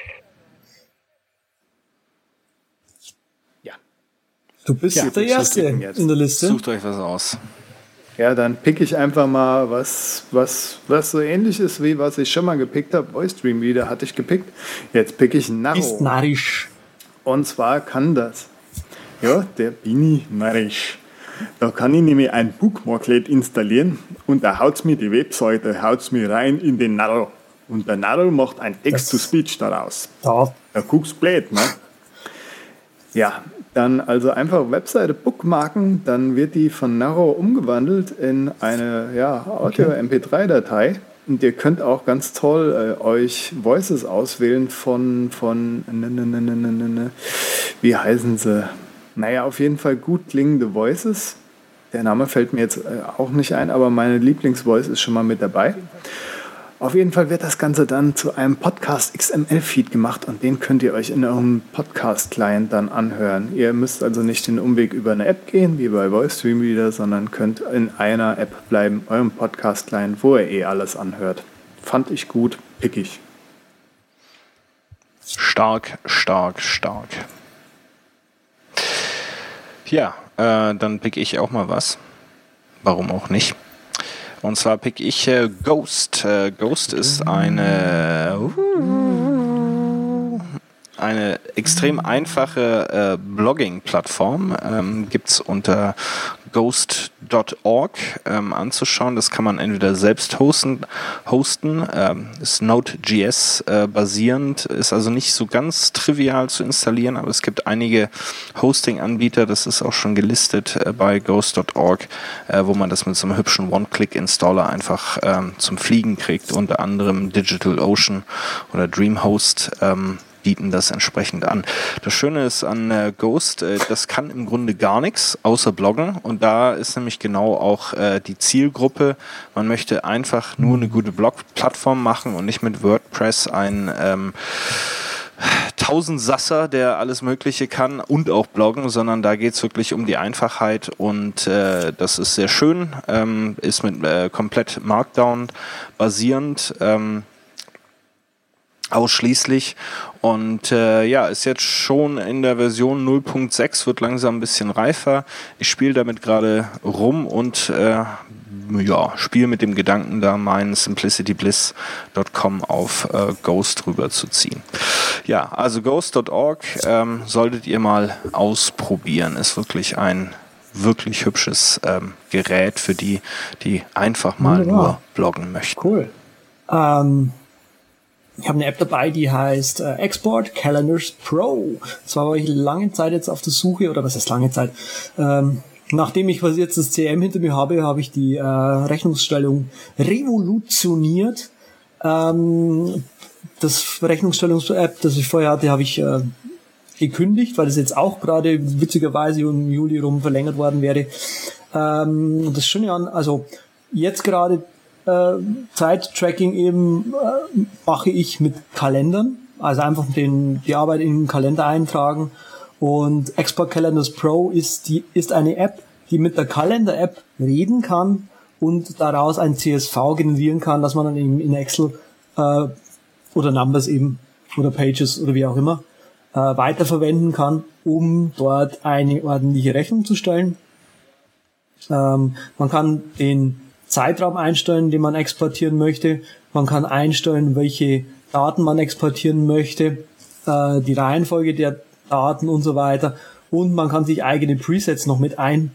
ja. Du bist Ja, der Erste in der Liste. Sucht euch was aus. Ja, dann pick ich einfach mal was, was, was so ähnlich ist, wie was ich schon mal gepickt habe. Voice-Stream wieder hatte ich gepickt. Jetzt pick ich Ist Narrow. narrisch. Und zwar kann das. Ja, der Bini narrisch. Da kann ich nämlich ein Bookmarklet installieren und da haut's mir die Webseite, haut's mir rein in den Narrow. Und der Narrow macht ein Text-to-Speech daraus. Da, Da guckst blöd, ne? Ja, dann also einfach Webseite bookmarken, dann wird die von Narrow umgewandelt in eine ja, Audio-MP3-Datei. Und ihr könnt auch ganz toll äh, euch Voices auswählen von, von ne, ne, ne, ne, ne, ne, ne. wie heißen sie? Naja, auf jeden Fall gut klingende Voices. Der Name fällt mir jetzt äh, auch nicht ein, aber meine Lieblingsvoice ist schon mal mit dabei. Auf jeden Fall wird das Ganze dann zu einem Podcast XML-Feed gemacht und den könnt ihr euch in eurem Podcast-Client dann anhören. Ihr müsst also nicht den Umweg über eine App gehen, wie bei VoiceStream wieder, sondern könnt in einer App bleiben, eurem Podcast-Client, wo ihr eh alles anhört. Fand ich gut, pick ich. Stark, stark, stark. Ja, äh, dann pick ich auch mal was. Warum auch nicht? Und zwar pick ich äh, Ghost. Äh, Ghost ist eine eine extrem einfache äh, Blogging-Plattform. Ähm, Gibt es unter ghost.org ähm, anzuschauen. Das kann man entweder selbst hosten, hosten ähm, ist Node.js äh, basierend, ist also nicht so ganz trivial zu installieren, aber es gibt einige Hosting-Anbieter, das ist auch schon gelistet äh, bei ghost.org, äh, wo man das mit so einem hübschen One-Click-Installer einfach ähm, zum Fliegen kriegt, unter anderem DigitalOcean oder DreamHost. Ähm, bieten das entsprechend an. Das Schöne ist an äh, Ghost, äh, das kann im Grunde gar nichts außer bloggen und da ist nämlich genau auch äh, die Zielgruppe. Man möchte einfach nur eine gute Blog-Plattform machen und nicht mit WordPress ein ähm, Tausendsasser, der alles Mögliche kann und auch bloggen, sondern da geht es wirklich um die Einfachheit und äh, das ist sehr schön, ähm, ist mit äh, komplett Markdown basierend. Ähm, ausschließlich und äh, ja, ist jetzt schon in der Version 0.6, wird langsam ein bisschen reifer. Ich spiele damit gerade rum und äh, ja, spiele mit dem Gedanken da meinen simplicitybliss.com auf äh, Ghost rüberzuziehen. Ja, also ghost.org ähm, solltet ihr mal ausprobieren. Ist wirklich ein wirklich hübsches ähm, Gerät für die, die einfach mal Wunderbar. nur bloggen möchten. cool. Ähm, ich habe eine App dabei, die heißt äh, Export Calendars Pro. Zwar war ich lange Zeit jetzt auf der Suche, oder was heißt lange Zeit? Ähm, nachdem ich quasi jetzt das CM hinter mir habe, habe ich die äh, Rechnungsstellung revolutioniert. Ähm, das Rechnungsstellungs-App, das ich vorher hatte, habe ich äh, gekündigt, weil das jetzt auch gerade witzigerweise im Juli rum verlängert worden wäre. Ähm, das Schöne an, also jetzt gerade äh, Zeit-Tracking eben äh, mache ich mit Kalendern, also einfach den, die Arbeit in den Kalender eintragen und Export Calendars Pro ist die ist eine App, die mit der Kalender-App reden kann und daraus ein CSV generieren kann, dass man dann eben in Excel äh, oder Numbers eben oder Pages oder wie auch immer äh, weiterverwenden kann, um dort eine ordentliche Rechnung zu stellen. Ähm, man kann den Zeitraum einstellen, den man exportieren möchte. Man kann einstellen, welche Daten man exportieren möchte, äh, die Reihenfolge der Daten und so weiter. Und man kann sich eigene Presets noch mit ein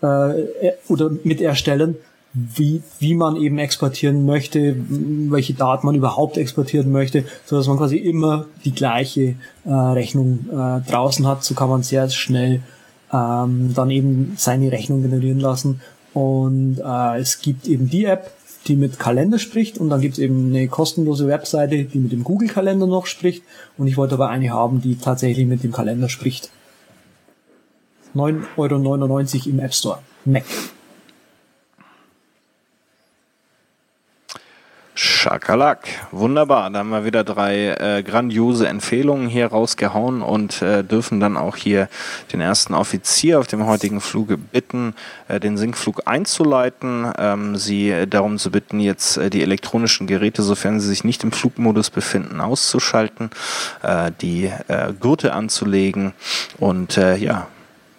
äh, oder mit erstellen, wie, wie man eben exportieren möchte, welche Daten man überhaupt exportieren möchte, so dass man quasi immer die gleiche äh, Rechnung äh, draußen hat. So kann man sehr schnell ähm, dann eben seine Rechnung generieren lassen. Und äh, es gibt eben die App, die mit Kalender spricht und dann gibt es eben eine kostenlose Webseite, die mit dem Google-Kalender noch spricht. Und ich wollte aber eine haben, die tatsächlich mit dem Kalender spricht. 9,99 Euro im App Store. Mac. Schakalak. Wunderbar. Da haben wir wieder drei äh, grandiose Empfehlungen hier rausgehauen und äh, dürfen dann auch hier den ersten Offizier auf dem heutigen Fluge bitten, äh, den Sinkflug einzuleiten. Ähm, Sie darum zu bitten, jetzt äh, die elektronischen Geräte, sofern sie sich nicht im Flugmodus befinden, auszuschalten, äh, die äh, Gurte anzulegen und ja,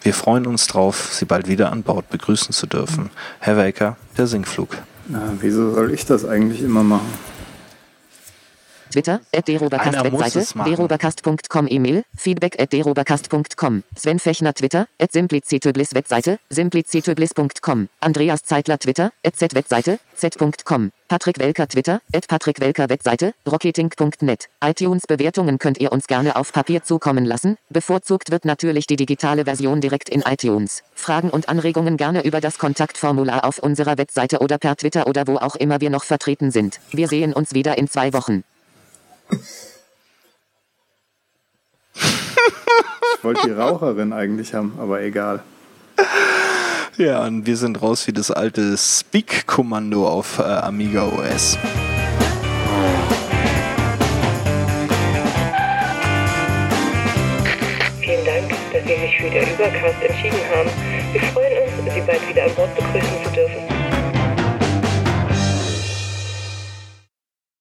wir freuen uns drauf, Sie bald wieder an Bord begrüßen zu dürfen. Herr Welker, der Sinkflug. Na, wieso soll ich das eigentlich immer machen? Twitter, at derobacast Webseite, derobacast.com E-Mail, feedback at derobacast.com, Sven Fechner Twitter, at simplicityblis Webseite, simplicityblis.com, Andreas Zeitler Twitter, at z-Webseite, z.com, Patrick Welker Twitter, at Patrick Welker Webseite, rocketing.net, iTunes Bewertungen könnt ihr uns gerne auf Papier zukommen lassen, bevorzugt wird natürlich die digitale Version direkt in iTunes. Fragen und Anregungen gerne über das Kontaktformular auf unserer Webseite oder per Twitter oder wo auch immer wir noch vertreten sind. Wir sehen uns wieder in zwei Wochen. Ich wollte die Raucherin eigentlich haben, aber egal. Ja, und wir sind raus wie das alte Speak-Kommando auf äh, Amiga OS. Vielen Dank, dass Sie sich für den Übercast entschieden haben.